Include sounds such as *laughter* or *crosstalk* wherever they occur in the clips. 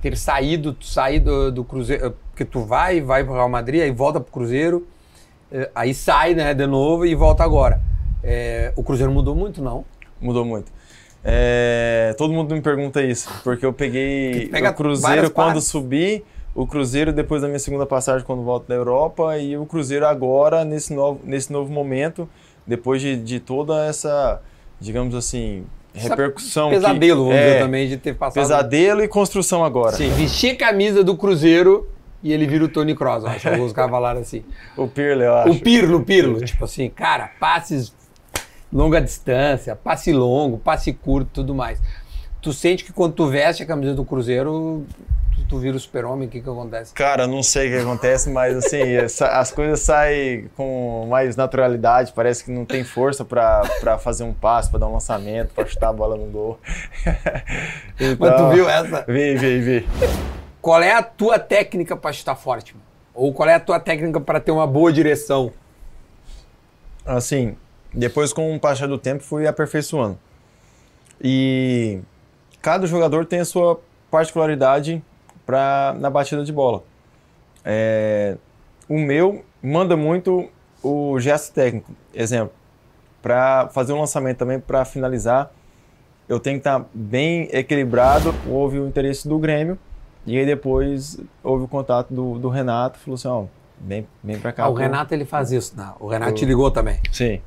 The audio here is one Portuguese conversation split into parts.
ter saído, tu sair do, do Cruzeiro, porque tu vai, vai pro Real Madrid, aí volta pro Cruzeiro, eh, aí sai, né, de novo e volta agora. É, o Cruzeiro mudou muito, não? Mudou muito. É, todo mundo me pergunta isso, porque eu peguei Pega o Cruzeiro quando partes. subi, o Cruzeiro depois da minha segunda passagem quando volto da Europa e o Cruzeiro agora nesse novo, nesse novo momento, depois de, de toda essa, digamos assim, repercussão. Pesadelo, que, vamos é, dizer também, de ter passado. Pesadelo e construção agora. Sim, vestir a camisa do Cruzeiro e ele vira o Tony Kroos, eu acho. Alguns caras falaram assim. *laughs* O Pirlo, eu acho. O Pirlo, o Pirlo. Tipo assim, cara, passes longa distância, passe longo, passe curto, tudo mais. Tu sente que quando tu veste a camisa do Cruzeiro, tu, tu vira o super-homem, o que que acontece? Cara, não sei o que acontece, mas assim, *laughs* as coisas saem com mais naturalidade, parece que não tem força pra pra fazer um passe, pra dar um lançamento, pra chutar a bola no gol. *laughs* Mas tu Então, viu essa? Vi, vi, vi. Qual é a tua técnica pra chutar forte, mano? Ou qual é a tua técnica pra ter uma boa direção? Assim, depois com o passar do tempo fui aperfeiçoando. E cada jogador tem a sua particularidade pra, na batida de bola. É, o meu manda muito o gesto técnico. Exemplo, para fazer um lançamento também, para finalizar, eu tenho que estar bem equilibrado. Houve o interesse do Grêmio e aí depois houve o contato do, do Renato. Falou assim: ó, vem, vem pra cá. Ah, o. Renato ele faz isso, né? O Renato te ligou também. Sim.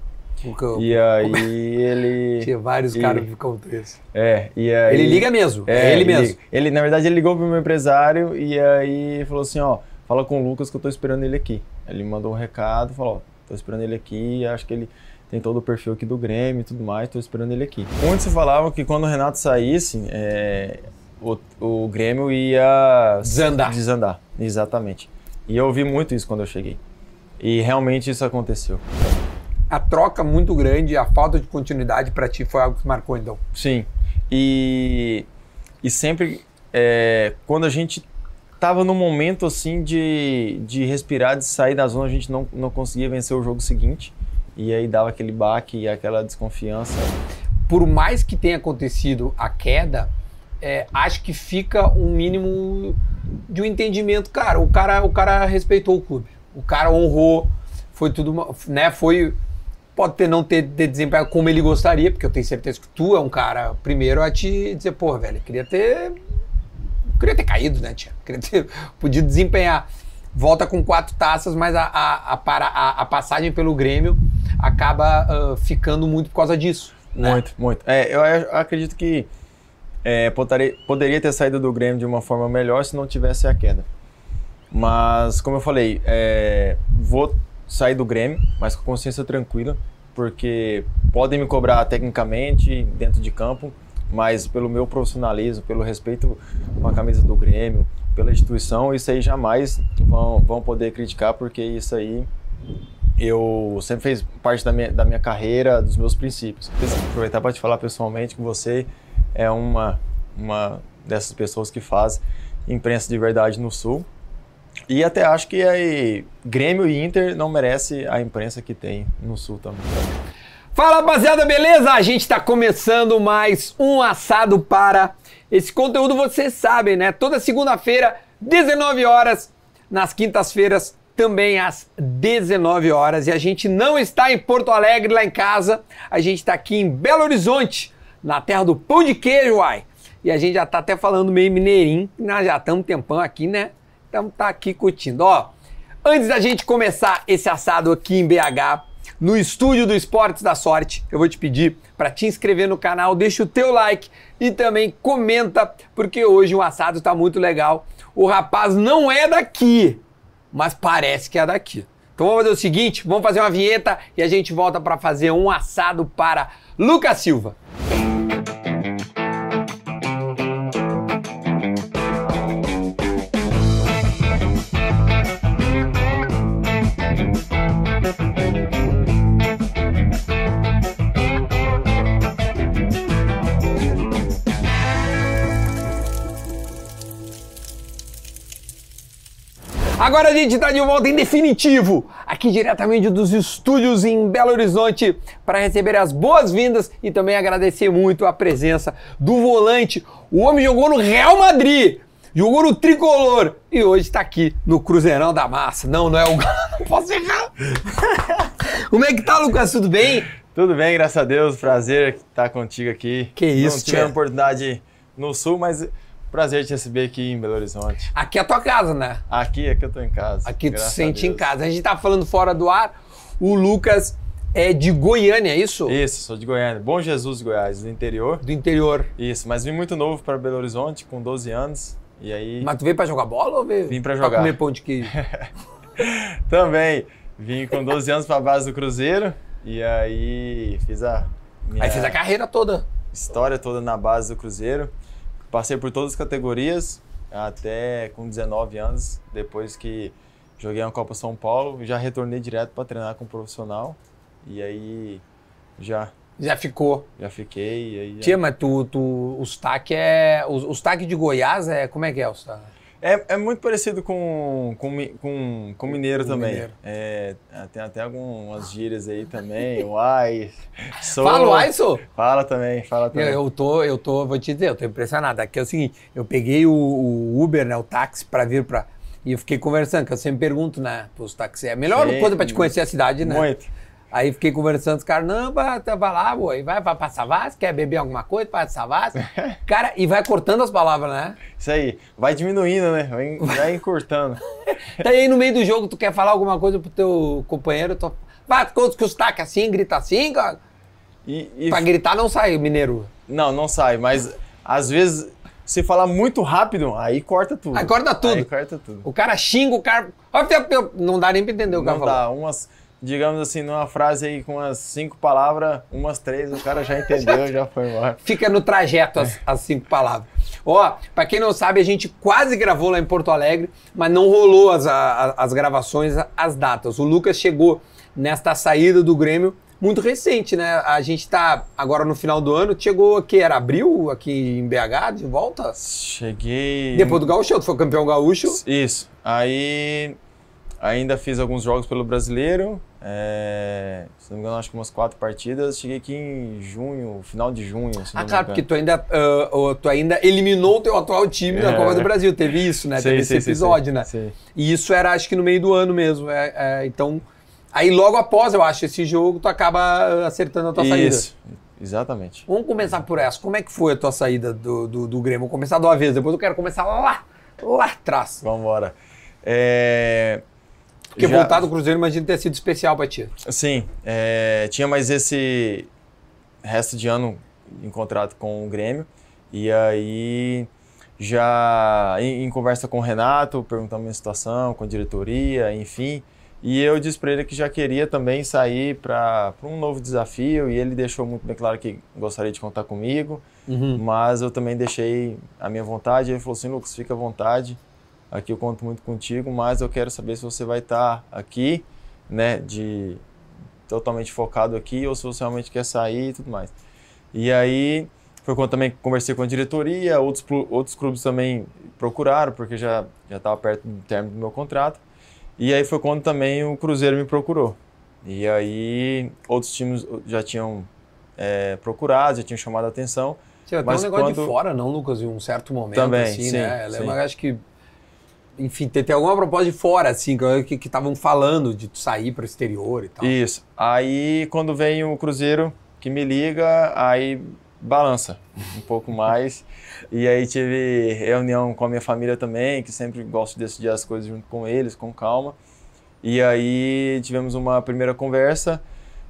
Eu- E aí ele. *laughs* tinha vários e- caras que ficam tristes. É, e aí. Ele liga mesmo, é, ele mesmo. liga. Ele, na verdade, ele ligou pro meu empresário e aí falou assim: ó, fala com o Lucas que eu tô esperando ele aqui. Ele mandou um recado, falou: ó, tô esperando ele aqui, acho que ele tem todo o perfil aqui do Grêmio e tudo mais, tô esperando ele aqui. Onde se falava que quando o Renato saísse, é, o, o Grêmio ia Desandar. Desandar, exatamente. E eu ouvi muito isso quando eu cheguei. E realmente isso aconteceu. A troca muito grande, a falta de continuidade pra ti foi algo que marcou então. Sim. E, e sempre, é, quando a gente tava num momento assim de, de respirar, de sair da zona, a gente não, não conseguia vencer o jogo seguinte. E aí dava aquele baque e aquela desconfiança. Por mais que tenha acontecido a queda, é, acho que fica um mínimo de um entendimento. Cara, o cara, o cara respeitou o clube. O cara honrou, foi tudo, né? Foi pode ter não ter, ter desempenhado como ele gostaria, porque eu tenho certeza que tu é um cara primeiro a te dizer, porra, velho, queria ter queria ter caído, né, tia? Queria ter *laughs* podido desempenhar. Volta com quatro taças, mas a, a, a, para- a- a passagem pelo Grêmio acaba ah, ficando muito por causa disso. né? Muito, muito. É, eu acredito que é, poderia, poderia ter saído do Grêmio de uma forma melhor se não tivesse a queda. Mas, como eu falei, é, vou sair do Grêmio, mas com consciência tranquila, porque podem me cobrar tecnicamente dentro de campo, mas pelo meu profissionalismo, pelo respeito com a camisa do Grêmio, pela instituição, isso aí jamais vão, vão poder criticar, porque isso aí eu sempre fez parte da minha, da minha carreira, dos meus princípios. Aproveitar para te falar pessoalmente que você é uma, uma dessas pessoas que faz imprensa de verdade no Sul. E até acho que aí, Grêmio e Inter não merece a imprensa que tem no Sul também. Fala rapaziada, beleza? A gente tá começando mais um assado para. Esse conteúdo vocês sabem, né? Toda segunda-feira, 19 horas. Nas quintas-feiras, também às 19 horas. E a gente não está em Porto Alegre, lá em casa. A gente tá aqui em Belo Horizonte, na terra do pão de queijo, uai. E a gente já tá até falando meio mineirinho. Nós já estamos tempão aqui, né? Estamos tá aqui curtindo. Ó, Antes da gente começar esse assado aqui em BH, no estúdio do Esportes da Sorte, eu vou te pedir para te inscrever no canal, deixa o teu like e também comenta, porque hoje o assado tá muito legal. O rapaz não é daqui, mas parece que é daqui. Então vamos fazer o seguinte, vamos fazer uma vinheta e a gente volta para fazer um assado para Lucas Silva. Agora a gente está de volta em definitivo, aqui diretamente dos estúdios em Belo Horizonte, para receber as boas-vindas e também agradecer muito a presença do volante. O homem jogou no Real Madrid, jogou no Tricolor e hoje está aqui no Cruzeirão da Massa. Não, não é o. *laughs* Não posso errar. Como é que tá, Lucas? Tudo bem? Tudo bem, graças a Deus. Prazer estar contigo aqui. Que isso, Não tive a oportunidade no Sul, mas prazer te receber aqui em Belo Horizonte. Aqui é a tua casa, né? Aqui, aqui eu tô em casa. Aqui tu se sente em casa. A gente tá falando fora do ar. O Lucas é de Goiânia, é isso? Isso, sou de Goiânia. Bom Jesus, Goiás, do interior. Do interior. Isso, mas vim muito novo para Belo Horizonte, com 12 anos. E aí, Mas tu veio pra jogar bola ou veio? Vim pra Pra jogar. comer pão de queijo. *laughs* também vim com 12 anos para a base do Cruzeiro. E aí, fiz a minha Aí fez a carreira toda. história toda na base do Cruzeiro. Passei por todas as categorias, até com 19 anos, depois que joguei na Copa São Paulo, já retornei direto para treinar com um profissional. E aí já Já ficou. já fiquei aí já- Tia, mas tu, tu, o sotaque é. O, o sotaque de Goiás é. Como é que é o sotaque? É, é muito parecido com, com, com, com mineiro Com também. mineiro. É, tem até algumas gírias aí também. Uai. Sou... Fala, Aiso! Fala também, fala Eu, também. eu tô, eu tô, vou te dizer, eu tô impressionado. Aqui é o seguinte, eu peguei o, o Uber, né, o táxi, pra vir pra. E eu fiquei conversando, que eu sempre pergunto, né, pros taxistas. É a melhor Sim. coisa pra te conhecer a cidade, né? Muito. Aí fiquei conversando, os caras, não, vai, tá, lá, boy, vai, vai pra Savassi, quer beber alguma coisa, pra Savassi? *laughs* Cara, e vai cortando as palavras, né? Isso aí. Vai diminuindo, né? Vai, *laughs* vai encurtando. *laughs* Daí aí no meio do jogo tu quer falar alguma coisa pro teu companheiro, tu vai, que os taques assim, grita assim, cara. E, e- Pra gritar não sai, mineiro. Não, não sai, mas às vezes, se falar muito rápido, aí corta tudo. Aí corta tudo. Aí corta tudo. O cara xinga, o cara. Não dá nem pra entender o que Não cara falou. dá, umas, digamos assim, numa frase aí com umas cinco palavras, umas três, o cara já entendeu, *laughs* já foi embora. Fica no trajeto as, as cinco palavras. Ó, pra quem não sabe, a gente quase gravou lá em Porto Alegre, mas não rolou as, a- as gravações, as datas. O Lucas chegou nesta saída do Grêmio muito recente, né? A gente tá agora no final do ano, chegou aqui, era abril, aqui em BH, de volta? Cheguei. Depois do Gaúcho, tu foi campeão gaúcho. Isso. Aí ainda fiz alguns jogos pelo brasileiro. é, se não me engano, acho que umas quatro partidas. Cheguei aqui em junho, final de junho. Ah, claro, porque tu ainda, oh, tu ainda eliminou o teu atual time da É. Copa do Brasil. Teve isso, né? Sei, Teve sei, esse episódio, sei. né? Sei. E isso era, acho que no meio do ano mesmo. é, é, então, aí logo após, eu acho, esse jogo, tu acaba ah, acertando a tua saída. Isso, exatamente. Vamos começar por essa. Como é que foi a tua saída do, do, do Grêmio? Vou começar de uma vez, depois eu quero começar lá, lá atrás. Vamos embora. É, Porque já- voltar do Cruzeiro, imagina ter sido especial pra ti. Sim, é, tinha mais esse resto de ano em contrato com o Grêmio. E aí, já em, em conversa com o Renato, perguntando a minha situação, com a diretoria, enfim. E eu disse para ele que já queria também sair para um novo desafio. E ele deixou muito bem claro que gostaria de contar comigo. Mas eu também deixei a minha vontade. Ele falou assim: Lucas, fica à vontade. Aqui eu conto muito contigo, mas eu quero saber se você vai estar aqui, né, de totalmente focado aqui ou se você realmente quer sair e tudo mais. E aí foi quando também conversei com a diretoria, outros outros clubes também procuraram porque já já estava perto do término do meu contrato. E aí foi quando também o Cruzeiro me procurou. E aí outros times já tinham é, procurado, já tinham chamado a atenção. Tinha até um negócio de quando- fora, não, Lucas, em um certo momento, Também, assim, sim, né? Eu sim. lembro, acho que. Enfim, tem, tem alguma proposta de fora, assim, que estavam falando de sair para o exterior e tal. Isso. Aí quando vem o Cruzeiro que me liga, aí balança *laughs* um pouco mais. E aí tive reunião com a minha família também, que sempre gosto de decidir as coisas junto com eles, com calma. E aí tivemos uma primeira conversa.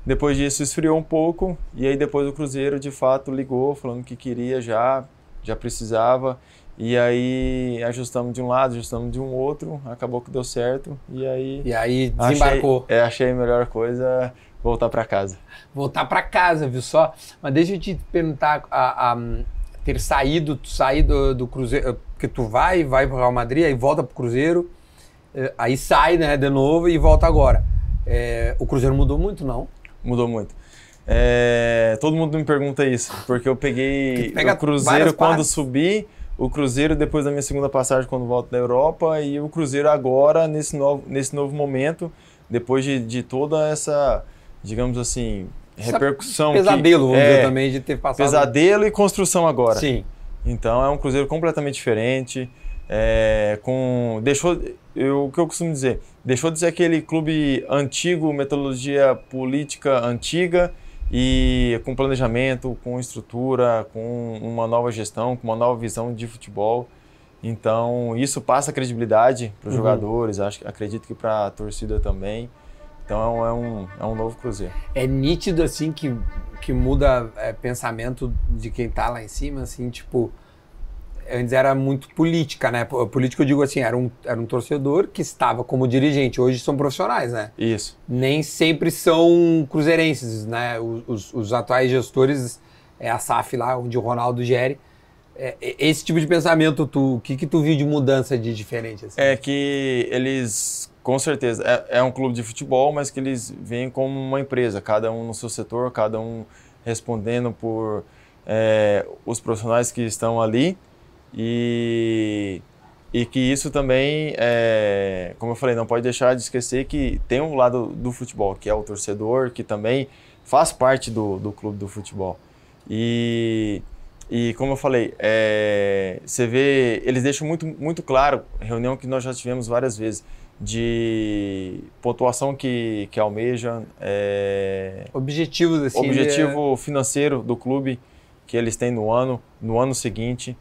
Depois disso esfriou um pouco e aí depois o Cruzeiro de fato ligou falando que queria já, já precisava. E aí ajustamos de um lado, ajustamos de um outro, acabou que deu certo e aí E aí desembarcou. Achei, é, achei a melhor coisa voltar para casa. voltar para casa, viu só? Mas deixa eu te perguntar, a, a, ter saído, tu sair do, do Cruzeiro, porque tu vai, vai pro Real Madrid, aí volta pro Cruzeiro, eh, aí sai, né, de novo e volta agora. Eh, o Cruzeiro mudou muito, não? Mudou muito. É, todo mundo me pergunta isso, porque eu peguei o Cruzeiro quando partes. subi, o Cruzeiro depois da minha segunda passagem quando volto da Europa e o Cruzeiro agora nesse novo, nesse novo momento, depois de, de toda essa, digamos assim, repercussão. Essa pesadelo, que, vamos é, dizer também, de ter passado. Pesadelo e construção agora. Sim. Então é um Cruzeiro completamente diferente. É, com deixou eu, o que eu costumo dizer deixou de ser aquele clube antigo metodologia política antiga e com planejamento, com estrutura, com uma nova gestão, com uma nova visão de futebol. Então, isso passa credibilidade para os uhum. jogadores, acho, acredito que para a torcida também. Então, é um, é um novo Cruzeiro. É nítido, assim, que, que muda é, pensamento de quem está lá em cima, assim, tipo antes era muito política, né? Político eu digo assim, era um, era um torcedor que estava como dirigente, hoje são profissionais, né? Isso. Nem sempre são cruzeirenses, né? Os, os, os atuais gestores, é a SAF lá, onde o Ronaldo gere. É, esse tipo de pensamento, tu, o que, que tu viu de mudança de diferente? Assim? É que eles, com certeza, é, é um clube de futebol, mas que eles vêm como uma empresa, cada um no seu setor, cada um respondendo por é, os profissionais que estão ali e, e que isso também, é, como eu falei, não pode deixar de esquecer que tem um lado do futebol, que é o torcedor, que também faz parte do, do clube do futebol. E, e como eu falei, é, você vê, eles deixam muito, muito claro, reunião que nós já tivemos várias vezes, de pontuação que, que almejam, é, objetivos assim, objetivo é... financeiro do clube que eles têm no ano, no ano seguinte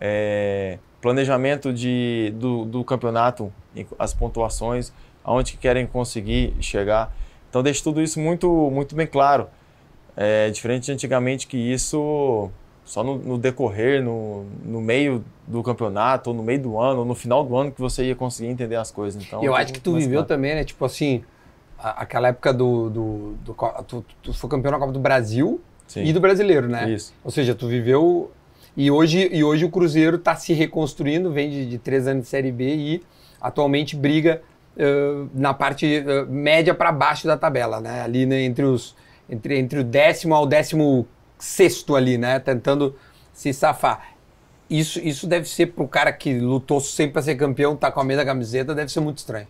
é, planejamento de, do, do, campeonato, as pontuações, aonde que querem conseguir chegar. Então deixa tudo isso muito, muito bem claro. É diferente de antigamente que isso só no, no, decorrer, no, no meio do campeonato, ou no meio do ano, ou no final do ano que você ia conseguir entender as coisas. Então, eu acho que tu viveu claro. também, né? Tipo assim, a, aquela época do. do, do tu, tu, foi campeão na Copa do Brasil Sim. e do brasileiro, né? Isso. Ou seja, tu viveu e hoje, e hoje o Cruzeiro está se reconstruindo, vem de, de, três anos de Série B e atualmente briga uh, na parte uh, média para baixo da tabela, né? Ali né, entre, os, entre, entre o décimo ao décimo sexto ali, né? Tentando se safar. Isso, isso deve ser para o cara que lutou sempre para ser campeão, tá com a mesma camiseta, deve ser muito estranho.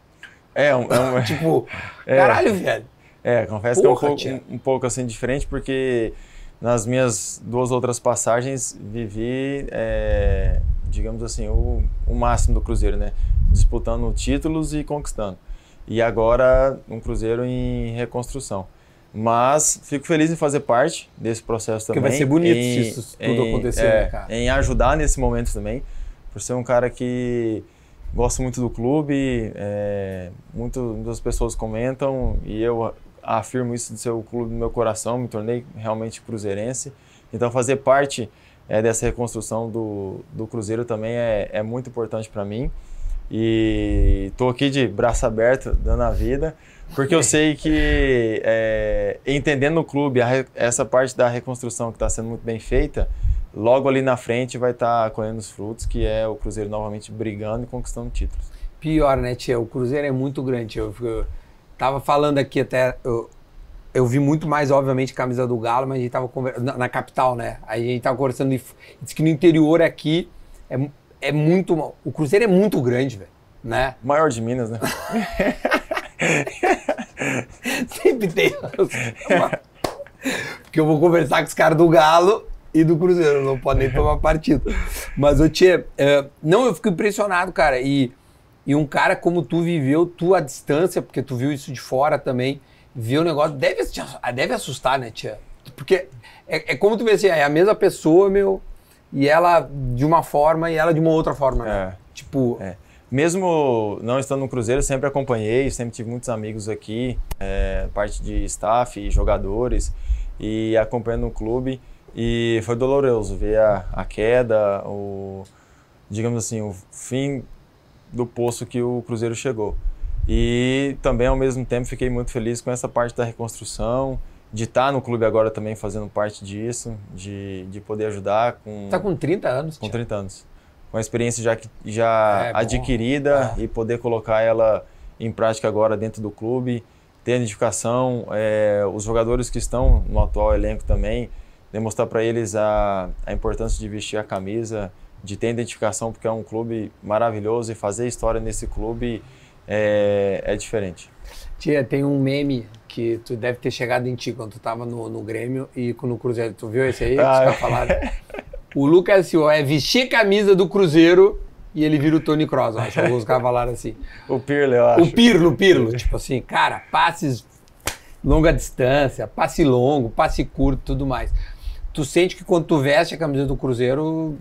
É, um, é um... *laughs* tipo, é, caralho, velho. É, confesso Porra, que é um pouco, um, um pouco assim diferente, porque nas minhas duas outras passagens, vivi, é, digamos assim, o, o máximo do Cruzeiro, né? Disputando títulos e conquistando. E agora, um Cruzeiro em reconstrução. Mas fico feliz em fazer parte desse processo também. Porque vai ser bonito em, se isso tudo em, acontecer, né, é, né, cara? Em ajudar nesse momento também, por ser um cara que gosto muito do clube, é, muito, muitas pessoas comentam e eu afirmo isso de ser o clube do meu coração, me tornei realmente cruzeirense. Então, fazer parte é, dessa reconstrução do, do Cruzeiro também é, é muito importante para mim. E estou aqui de braço aberto, dando a vida, porque eu sei que, é, *laughs* entendendo o clube, a, essa parte da reconstrução que está sendo muito bem feita, logo ali na frente vai estar tá colhendo os frutos, que é o Cruzeiro novamente brigando e conquistando títulos. Pior, né, Tia? O Cruzeiro é muito grande. Eu, eu Tava falando aqui até. Eu, eu vi muito mais, obviamente, camisa do Galo, mas a gente tava conversando. Na, na, capital, né? Aí a gente tava conversando e disse que no interior aqui é, é muito. O Cruzeiro é muito grande, velho. Né? Maior de Minas, né? *laughs* Sempre tem. Porque eu vou conversar com os caras do Galo e do Cruzeiro, não podem tomar partido. Mas, ô Tchê, uh, não, eu fico impressionado, cara. E e um cara como tu viveu, tu à distância, porque tu viu isso de fora também, viu o negócio, deve, deve assustar, né, tia? Porque é, é como tu vê assim, é a mesma pessoa, meu, e ela de uma forma e ela de uma outra forma, né? É. Tipo. É. Mesmo não estando no Cruzeiro, sempre acompanhei, sempre tive muitos amigos aqui, é, parte de staff jogadores, e acompanhando o clube. E foi doloroso ver a, a queda, o, digamos assim, o fim do poço que o Cruzeiro chegou. E também, ao mesmo tempo, fiquei muito feliz com essa parte da reconstrução, de estar no clube agora também fazendo parte disso, de, de poder ajudar com... Está com 30 anos? Com 30 anos. Com a experiência já, já é, adquirida é. e poder colocar ela em prática agora dentro do clube, ter a identificação, é, os jogadores que estão no atual elenco também, demonstrar para eles a, a importância de vestir a camisa, de ter identificação, porque é um clube maravilhoso e fazer história nesse clube é, é diferente. Tia, tem um meme que tu deve ter chegado em ti quando tu tava no, no Grêmio e no Cruzeiro. Tu viu esse aí? Ah, que falando? O Lucas Silva é vestir a camisa do Cruzeiro e ele vira o Tony Cross, acho. Alguns cavalares assim. *laughs* o Pirlo, eu acho. O Pirlo, o Pirlo. tipo assim, cara, passes longa distância, passe longo, passe curto tudo mais. Tu sente que quando tu veste a camisa do Cruzeiro,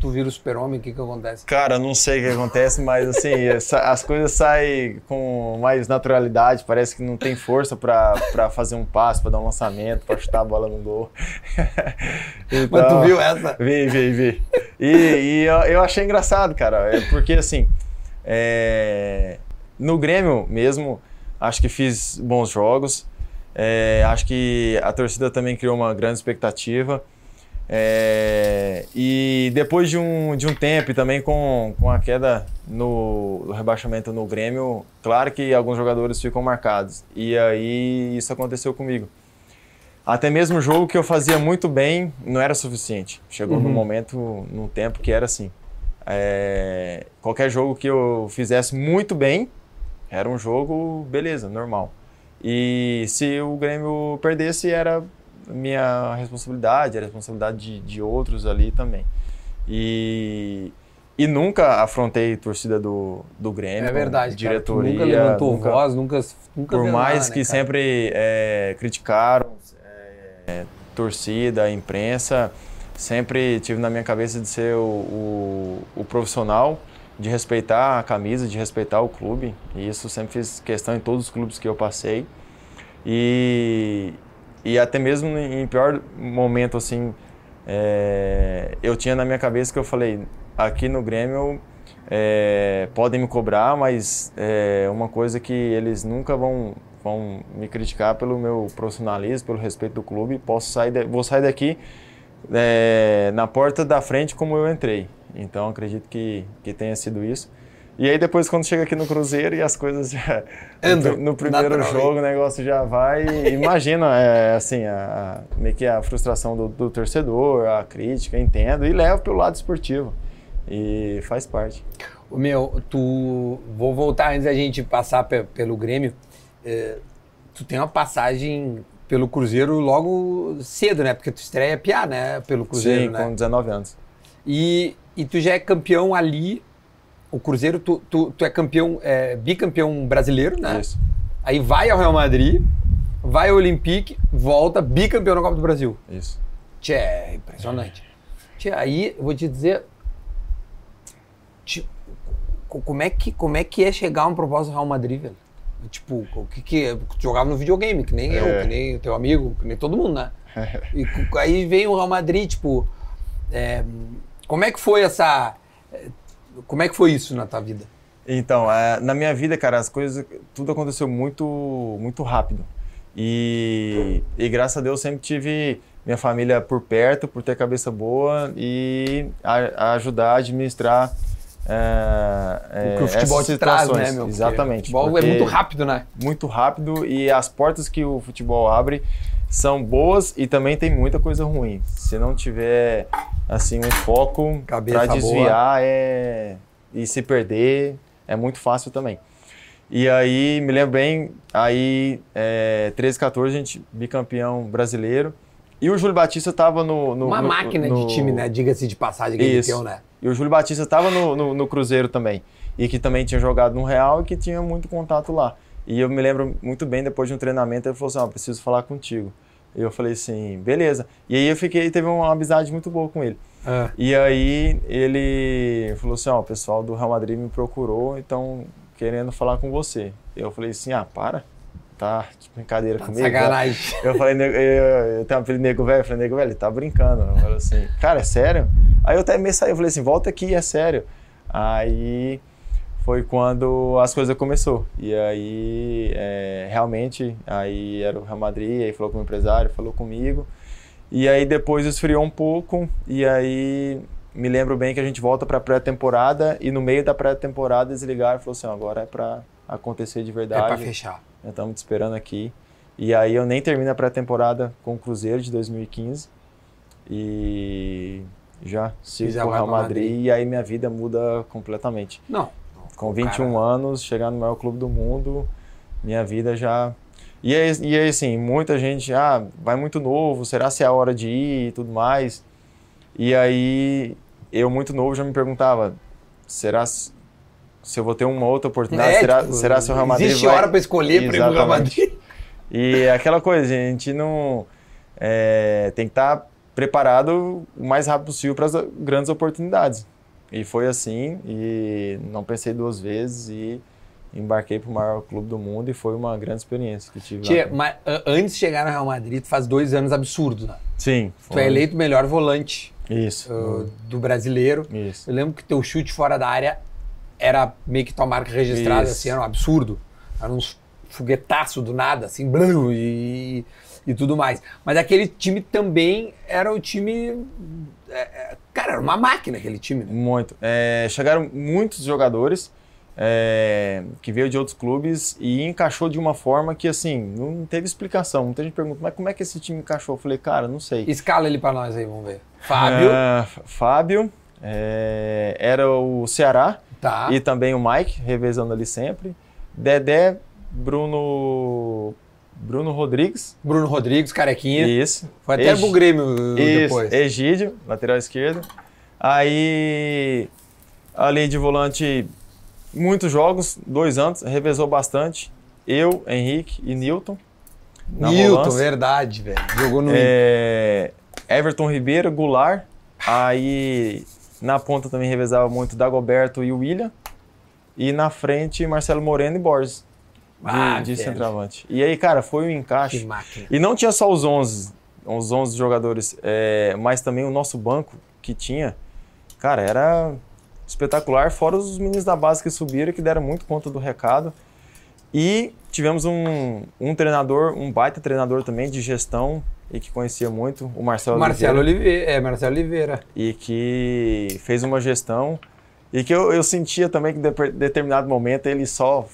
tu vira o super-homem, o que que acontece? Cara, não sei o que acontece, mas assim, *laughs* as coisas saem com mais naturalidade, parece que não tem força para fazer um passo, para dar um lançamento, para chutar a bola no gol. então, *laughs* mas tu viu essa? Vi, vi, vi. E, e eu, eu, achei engraçado, cara, é porque assim, é, no Grêmio mesmo, acho que fiz bons jogos, é, acho que a torcida também criou uma grande expectativa. É, e depois de um, de um tempo e também com, com a queda no, no, rebaixamento no Grêmio, claro que alguns jogadores ficam marcados. E aí isso aconteceu comigo. Até mesmo o jogo que eu fazia muito bem não era suficiente. Chegou uhum. num momento, num tempo que era assim. É, qualquer jogo que eu fizesse muito bem, era um jogo, beleza, normal. E se o Grêmio perdesse, era minha responsabilidade, era responsabilidade de, de outros ali também. E, e nunca afrontei torcida do, do Grêmio. É verdade, diretoria. Nunca levantou nunca, voz, nunca, nunca Por mais nada, que né, sempre é, criticaram é, torcida, imprensa, sempre tive na minha cabeça de ser o, o, o profissional, de respeitar a camisa, de respeitar o clube. E isso sempre fiz questão em todos os clubes que eu passei. E, e até mesmo em pior momento, assim, é, eu tinha na minha cabeça que eu falei, aqui no Grêmio é, podem me cobrar, mas é uma coisa que eles nunca vão, vão me criticar pelo meu profissionalismo, pelo respeito do clube. Posso sair, de, vou sair daqui é, na porta da frente como eu entrei. Então acredito que, que tenha sido isso. E aí depois quando chega aqui no Cruzeiro e as coisas já *laughs* no, no primeiro jogo o negócio já vai, imagina é, assim a, a, meio que a frustração do, do, torcedor, a crítica, entendo e leva pelo lado esportivo e faz parte. O meu, tu vou voltar antes da gente passar pelo Grêmio. É, tu tem uma passagem pelo Cruzeiro logo cedo, né? Porque tu estreia piá, né? Pelo Cruzeiro, Sim, né? com 19 anos. E, e tu já é campeão ali o Cruzeiro, tu, tu, tu é campeão, é, bicampeão brasileiro, né? Isso. Aí vai ao Real Madrid, vai ao Olympique, volta bicampeão na Copa do Brasil. Isso. Tchê, é impressionante. Tchê, aí eu vou te dizer. Tchê, como, é que, como é que é chegar a um propósito do Real Madrid, velho? Tipo, o que que. Tu jogava no videogame, que nem é. eu, que nem o teu amigo, que nem todo mundo, né? *laughs* e aí vem o Real Madrid, tipo. É, como é que foi essa como é que foi isso na tua vida? Então, é, na minha vida, cara, as coisas, tudo aconteceu muito, muito rápido. E, e graças a Deus sempre tive minha família por perto, por ter cabeça boa e a, a ajudar a administrar é, o que o futebol te traz, né, meu? Exatamente. O futebol é muito rápido, né? Muito rápido e as portas que o futebol abre são boas e também tem muita coisa ruim. Se não tiver assim um foco para desviar é e se perder é muito fácil também. E aí me lembro bem, aí é, 13, 14 a gente bicampeão brasileiro. E o Júlio Batista estava no, no, Uma no, máquina no, de time, né? Diga-se de passagem, que Isso. ele né? E o Júlio Batista estava no, Cruzeiro também. E que também tinha jogado no Real e que tinha muito contato lá. E eu me lembro muito bem, depois de um treinamento, ele falou assim, oh, preciso falar contigo. E eu falei assim, beleza. E aí eu fiquei, teve uma amizade muito boa com ele. É. E aí ele falou assim, ó, oh, o pessoal do Real Madrid me procurou, então querendo falar com você. Eu falei assim, ah, para, tá de brincadeira tá comigo. Sacanagem. Eu falei, eu, eu, tenho um apelido nego velho, eu falei, nego velho, ele tá brincando. Eu falei assim, cara, é sério? Aí eu até meio saí, eu falei assim, volta aqui, é sério. Aí foi quando as coisas começou. E aí, é, realmente, aí era o Real Madrid, aí falou com o empresário, falou comigo. E aí depois esfriou um pouco, e aí me lembro bem que a gente volta para pré-temporada, e no meio da pré-temporada eles ligaram e falaram assim, agora é para acontecer de verdade. É para fechar. Estamos te esperando aqui. E aí eu nem termino a pré-temporada com o Cruzeiro de 2015. E Já, sigo o Real Madrid, Madrid. e aí minha vida muda completamente. Não. Com O 21 cara- anos, chegar no maior clube do mundo, minha vida já. E aí, e aí, assim, muita gente, ah, vai muito novo, será se é a hora de ir e tudo mais. E aí, eu muito novo já me perguntava, será se, eu vou ter uma outra oportunidade? É, será, tipo, será se o Real Madrid Existe vai... hora pra escolher pra ir pro Real. Madrid. E aquela coisa, a gente não é, tem que estar preparado o mais rápido possível para as grandes oportunidades. E foi assim, e não pensei duas vezes e embarquei para o maior clube do mundo e foi uma grande experiência que tive Tchê, lá. mas antes de chegar no Real Madrid, tu faz dois anos absurdos, né? Sim. Tu foi- é eleito o melhor volante Isso. ah, do brasileiro. Isso. Eu lembro que teu chute fora da área era meio que tua marca registrada, Isso. assim, era um absurdo. Era uns foguetaço do nada, assim, blum, e, e tudo mais. Mas aquele time também era o time. É, é, cara, era uma máquina aquele time, né? Muito. É, chegaram muitos jogadores é, que veio de outros clubes e encaixou de uma forma que, assim, não teve explicação. Muita gente pergunta, mas como é que esse time encaixou? Eu falei, cara, não sei. Escala ele pra nós aí, vamos ver. Fábio, Ah, Fábio, é, era o Ceará tá. e também o Mike, revezando ali sempre. Dedé, Bruno, Bruno Rodrigues, Bruno Rodrigues, carequinha. isso. Foi até Egi- pro Grêmio Isso, depois. Egídio, lateral esquerdo. Aí, ali de volante, muitos jogos, dois anos, revezou bastante. Eu, Henrique e Newton. Newton, volância. verdade, velho. Jogou no. É, Everton Ribeiro, Goulart. Aí na ponta também revezava muito Dagoberto e William. E na frente, Marcelo Moreno e Borges, Ah, de centroavante. E aí, cara, foi um Que encaixe. máquina. E não tinha só os 11, os 11 jogadores, é, mas também o nosso banco que tinha. Cara, era espetacular, fora os meninos da base que subiram, que deram muito conta do recado. E tivemos um, um treinador, um baita treinador também de gestão e que conhecia muito, o Marcelo, Marcelo Oliveira, Oliveira. É, Marcelo Oliveira. e que fez uma gestão e que eu, eu sentia também que em de, determinado momento ele só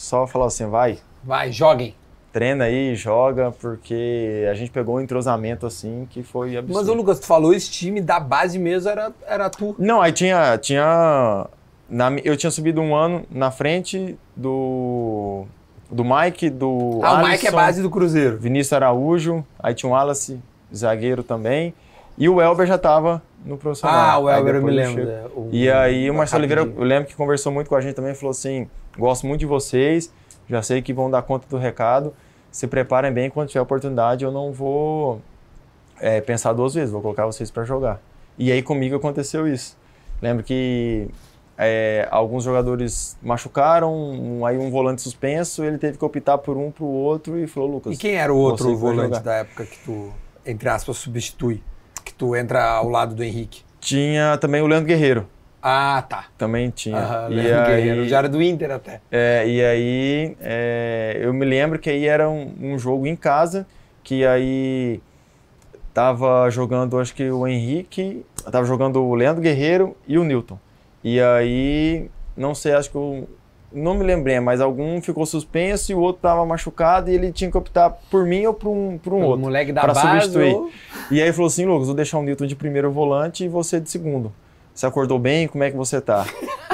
só falou assim, vai, Vai, joguem. treina aí, joga, porque a gente pegou um entrosamento assim que foi absurdo. Mas, ô Lucas, tu falou esse time da base mesmo era, era tu. Não, aí tinha. tinha na, eu tinha subido um ano na frente do. Do Mike, do. Ah, o Mike é Alisson, base do Cruzeiro. Vinícius Araújo, aí tinha o Wallace, zagueiro também. E o Elber já estava no profissional. Ah, o Elber eu me lembro. né? O- E aí o Marcelo Oliveira, eu lembro que conversou muito com a gente também, falou assim, gosto muito de vocês, já sei que vão dar conta do recado, se preparem bem, quando tiver oportunidade eu não vou é, pensar duas vezes, vou colocar vocês para jogar. E aí comigo aconteceu isso. Lembro que é, alguns jogadores machucaram, um- aí um volante suspenso, ele teve que optar por um pro outro e falou, Lucas, E quem era o outro volante jogar. da época que tu, entre aspas, substitui? Que tu entra ao lado do Henrique? tinha também o Leandro Guerreiro, Ah, tá. também tinha. Aham, e aí, Guerreiro. Já era do Inter até. É, e aí, é, eu me lembro que aí era um, um jogo em casa, que aí tava jogando, acho que o Henrique, tava jogando o Leandro Guerreiro e o Newton. E aí, não sei, acho que eu não me lembrei, mas algum ficou suspenso e o outro tava machucado e ele tinha que optar por mim ou por um, por um o outro. moleque da pra base. substituir. ou- E aí falou assim, Lucas, vou deixar o Newton de primeiro volante e você de segundo. Você acordou bem? Como é que você tá?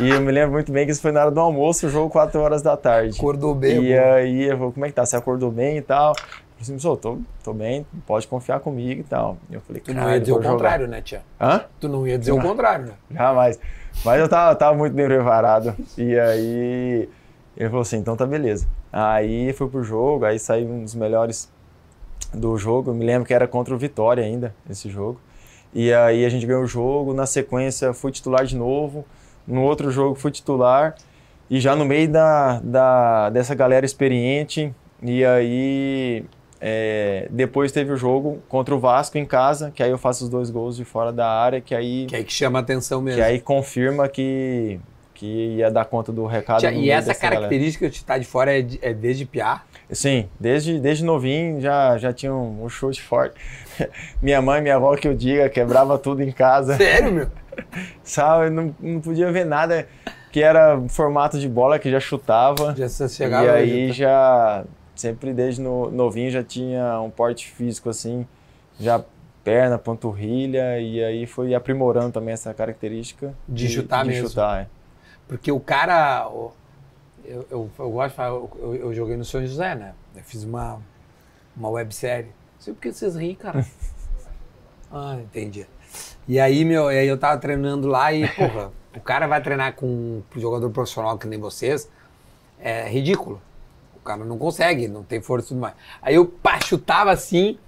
e eu me lembro muito bem que isso foi na hora do almoço, o jogo 4 horas da tarde. Acordou bem. E aí eu falei, como é que tá? Você acordou bem e tal? Eu falei assim, "Sô, tô, tô bem, pode confiar comigo e tal. E eu falei, Tu não "Caralho, ia dizer o jogar." contrário, né, Tia? Hã? Tu não ia dizer o Não. contrário, né? Jamais. Mas eu tava, tava muito bem preparado. E aí ele falou assim, então tá beleza. Aí fui pro jogo, aí saiu um dos melhores do jogo. Eu me lembro que era contra o Vitória ainda, esse jogo. E aí a gente ganhou o jogo, na sequência fui titular de novo. No outro jogo fui titular. E já no meio da, da, dessa galera experiente. E aí é, depois teve o jogo contra o Vasco em casa, que aí eu faço os dois gols de fora da área, que aí Que é que chama a atenção mesmo. que aí confirma que, que ia dar conta do recado. Tia, e essa dessa galera. característica de estar de fora é, de- é desde piá? Sim, desde, desde novinho já, já tinha um, um chute forte. *laughs* minha mãe, minha avó, que eu diga, quebrava tudo em casa. Sério, meu? *laughs* Sabe, não, não podia ver nada que era formato de bola que já chutava. Já chegava e aí já- sempre desde no, novinho já tinha um porte físico assim, já perna, panturrilha, e aí foi aprimorando também essa característica De chutar de mesmo. chutar, é. Porque o cara. Eu, eu, eu gosto de falar, eu, eu joguei no São José, né? Eu fiz uma, uma websérie. Não sei por que vocês riem, cara. *laughs* ah, entendi. E aí, meu, e aí eu tava treinando lá e, porra, o cara vai treinar com um jogador profissional que nem vocês, é ridículo. O cara não consegue, não tem força e tudo mais. Aí eu pá, chutava assim,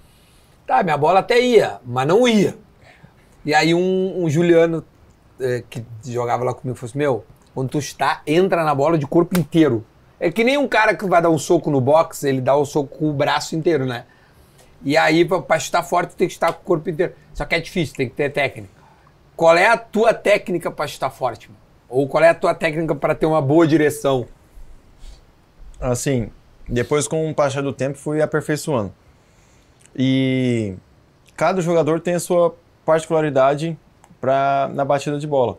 tá, minha bola até ia, mas não ia. E aí um, um Juliano eh, que jogava lá comigo falou assim, meu, quando tu está, entra na bola de corpo inteiro. É que nem um cara que vai dar um soco no boxe, ele dá o soco com o braço inteiro, né? E aí, pra chutar forte, tu tem que chutar com o corpo inteiro. Só que é difícil, tem que ter técnica. Qual é a tua técnica pra chutar forte, mano? Ou qual é a tua técnica pra ter uma boa direção? Assim, depois com o passar do tempo fui aperfeiçoando. E cada jogador tem a sua particularidade pra, na batida de bola.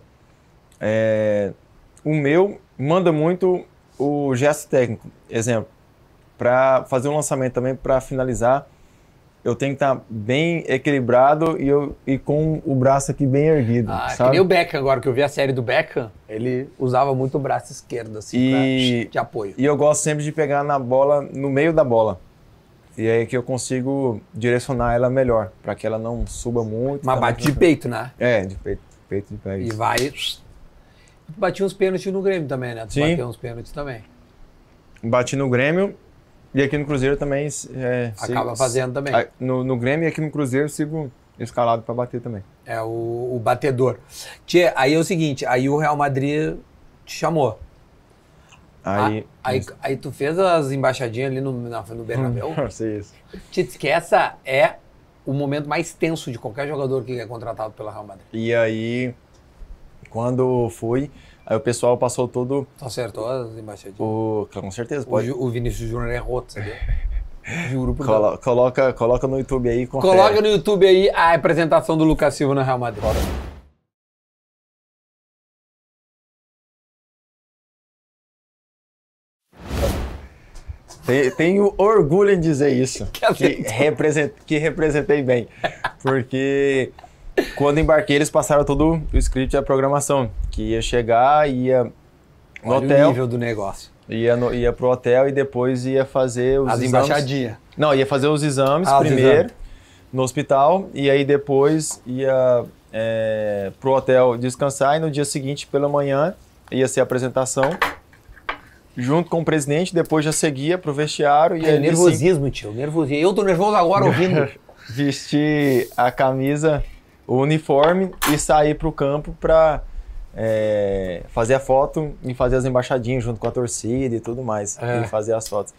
É, o meu manda muito o gesto técnico. Exemplo, para fazer um lançamento também, para finalizar, eu tenho que estar bem equilibrado e, eu, e com o braço aqui bem erguido. Ah, que sabe? nem o Beckham agora, que eu vi a série do Beckham, ele usava muito o braço esquerdo, assim, E- pra, de apoio. E eu gosto sempre de pegar na bola, no meio da bola. E aí que eu consigo direcionar ela melhor, para que ela não suba muito. Mas bate de peito, né? É, de peito, peito de pé. E vai. Tu batia uns pênaltis no Grêmio também, né? Tu Sim. bateu uns pênaltis também. Bati no Grêmio e aqui no Cruzeiro também. É, Acaba sigo- fazendo também. No, no Grêmio e aqui no Cruzeiro eu sigo escalado para bater também. É o, o batedor. Tchê, aí é o seguinte, aí o Real Madrid te chamou. Aí. Ah, aí, aí tu fez as embaixadinhas ali no, no Bernabéu. *laughs* Sei isso. Que essa é o momento mais tenso de qualquer jogador que é contratado pela Real Madrid. E aí, quando fui, aí o pessoal passou todo acertou as embaixadinhas? o. Com certeza, O, pode. Ju- o Vinícius Júnior é roto, sabia? *laughs* Juro por Deus. Colo- coloca, coloca no YouTube aí. confere. Coloca no YouTube aí a apresentação do Lucas Silva no Real Madrid. Te- Tenho orgulho em dizer isso. *laughs* Que Que, represent, que representei bem. Porque quando embarquei, eles passaram todo o script e a programação. Que ia chegar, ia no Olha o hotel, nível do negócio. ia, no, ia pro hotel e depois ia fazer os As exames. embaixadinhas. Não, ia fazer os exames Ah, os primeiro exames. no hospital e aí depois ia é, pro hotel descansar e no dia seguinte pela manhã ia ser a apresentação junto com o presidente, depois já seguia pro vestiário e É sim, nervosismo, tio. Nervosismo. Eu tô nervoso agora *laughs* ouvindo. vestir a camisa, o uniforme e sair pro campo pra é, fazer a foto e fazer as embaixadinhas junto com a torcida e tudo mais. É. E fazer as fotos.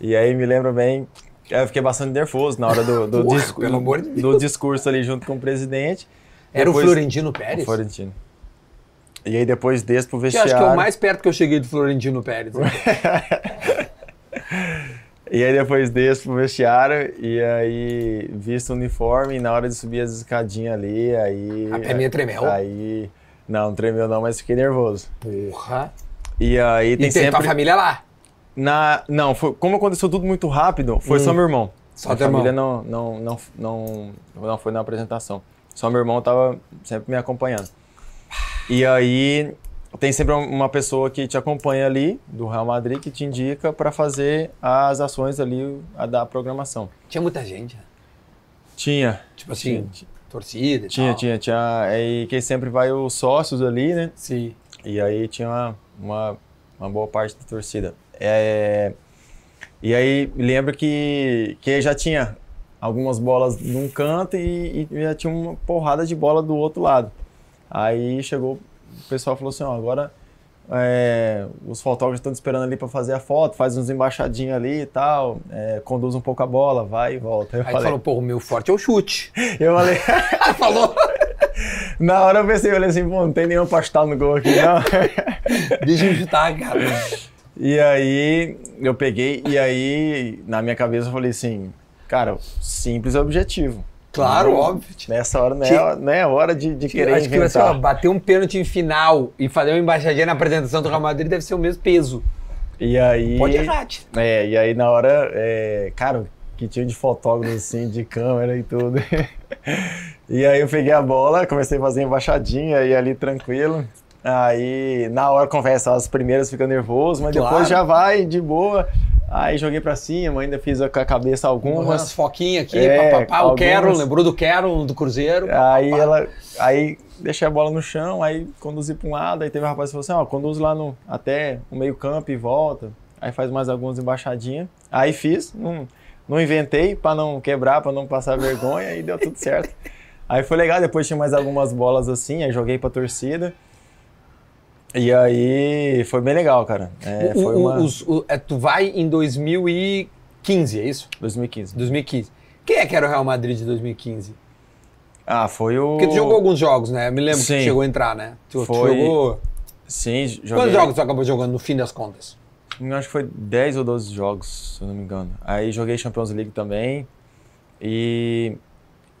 E aí me lembro bem, eu fiquei bastante nervoso na hora do, do, discu- de do discurso ali junto com o presidente. Era o Depois- Florentino Pérez? O Florentino. E aí depois desse pro Eu vestiário. acho que é o mais perto que eu cheguei do Florentino Pérez. *laughs* E aí depois desse pro vestiário, e aí visto o uniforme, e na hora de subir as escadinhas ali, aí... A perninha tremeu? Aí... Não, não tremeu não, mas fiquei nervoso. Porra. E aí E tem tua sempre... família lá? Na... Não, foi... como aconteceu tudo muito rápido, foi só meu irmão. Hum. Só a teu família irmão. não, não, não, não, não foi na apresentação. Só meu irmão tava sempre me acompanhando. E aí tem sempre uma pessoa que te acompanha ali, do Real Madrid, que te indica para fazer as ações ali a da programação. Tinha muita gente. né? Tinha. Tipo assim, Tinha, torcida e tinha, tal. tinha, tinha. Aí quem sempre vai os sócios ali, né? Sim. E aí tinha uma, uma, uma boa parte da torcida. É, e aí lembro que, que já tinha algumas bolas num canto e, e já tinha uma porrada de bola do outro lado. Aí chegou, o pessoal falou assim, ó, agora é, os fotógrafos estão te esperando ali para fazer a foto, faz uns embaixadinhos ali e tal, é, conduz um pouco a bola, vai e volta. Aí eu Aí falei, falou, pô, o meu forte é o chute. *laughs* eu falei, *laughs* falou. *laughs* na hora eu pensei, eu falei assim, pô, não tem nenhum chutar no gol aqui, não. Deixa eu chutar, cara. E aí eu peguei e aí na minha cabeça eu falei assim, cara, simples é objetivo. Claro, Não- óbvio. Nessa hora não Que- é, não é hora de, de querer acho que assim, ó, inventar. bater um pênalti em final e fazer uma embaixadinha na apresentação do Real Madrid deve ser o mesmo peso. E aí. Pode errar. É, e aí na hora, é, cara, que tinha de fotógrafo, assim, de câmera e tudo. *laughs* e aí eu peguei a bola, comecei a fazer embaixadinha e ali tranquilo. Aí, na hora, confesso, as primeiras fica nervoso, mas claro. depois já vai de boa. Aí joguei pra cima, ainda fiz com a cabeça algumas. Umas foquinhas aqui, é, papapá, o Carol, lembrou do Carol, do Cruzeiro. Aí ela, aí deixei a bola no chão, aí conduzi pra um lado, aí teve um rapaz que falou assim, ó, conduz lá no, até o meio campo e volta. Aí faz mais algumas embaixadinhas. Aí fiz, não, não inventei pra não quebrar, pra não passar vergonha, e deu tudo certo. *laughs* Aí foi legal, depois tinha mais algumas bolas assim, aí joguei pra torcida. E aí foi bem legal, cara. É, o, foi uma... os, o, é, tu vai em 2015, é isso? 2015. 2015. Quem é que era o Real Madrid de 2015? Ah, foi o. Porque tu jogou alguns jogos, né? Eu me lembro Sim. que tu chegou a entrar, né? Tu, foi... tu jogou. Sim, joguei. Quantos jogos tu acabou jogando no fim das contas? Acho que foi 10 ou 12 jogos, se eu não me engano. Aí joguei Champions League também. E,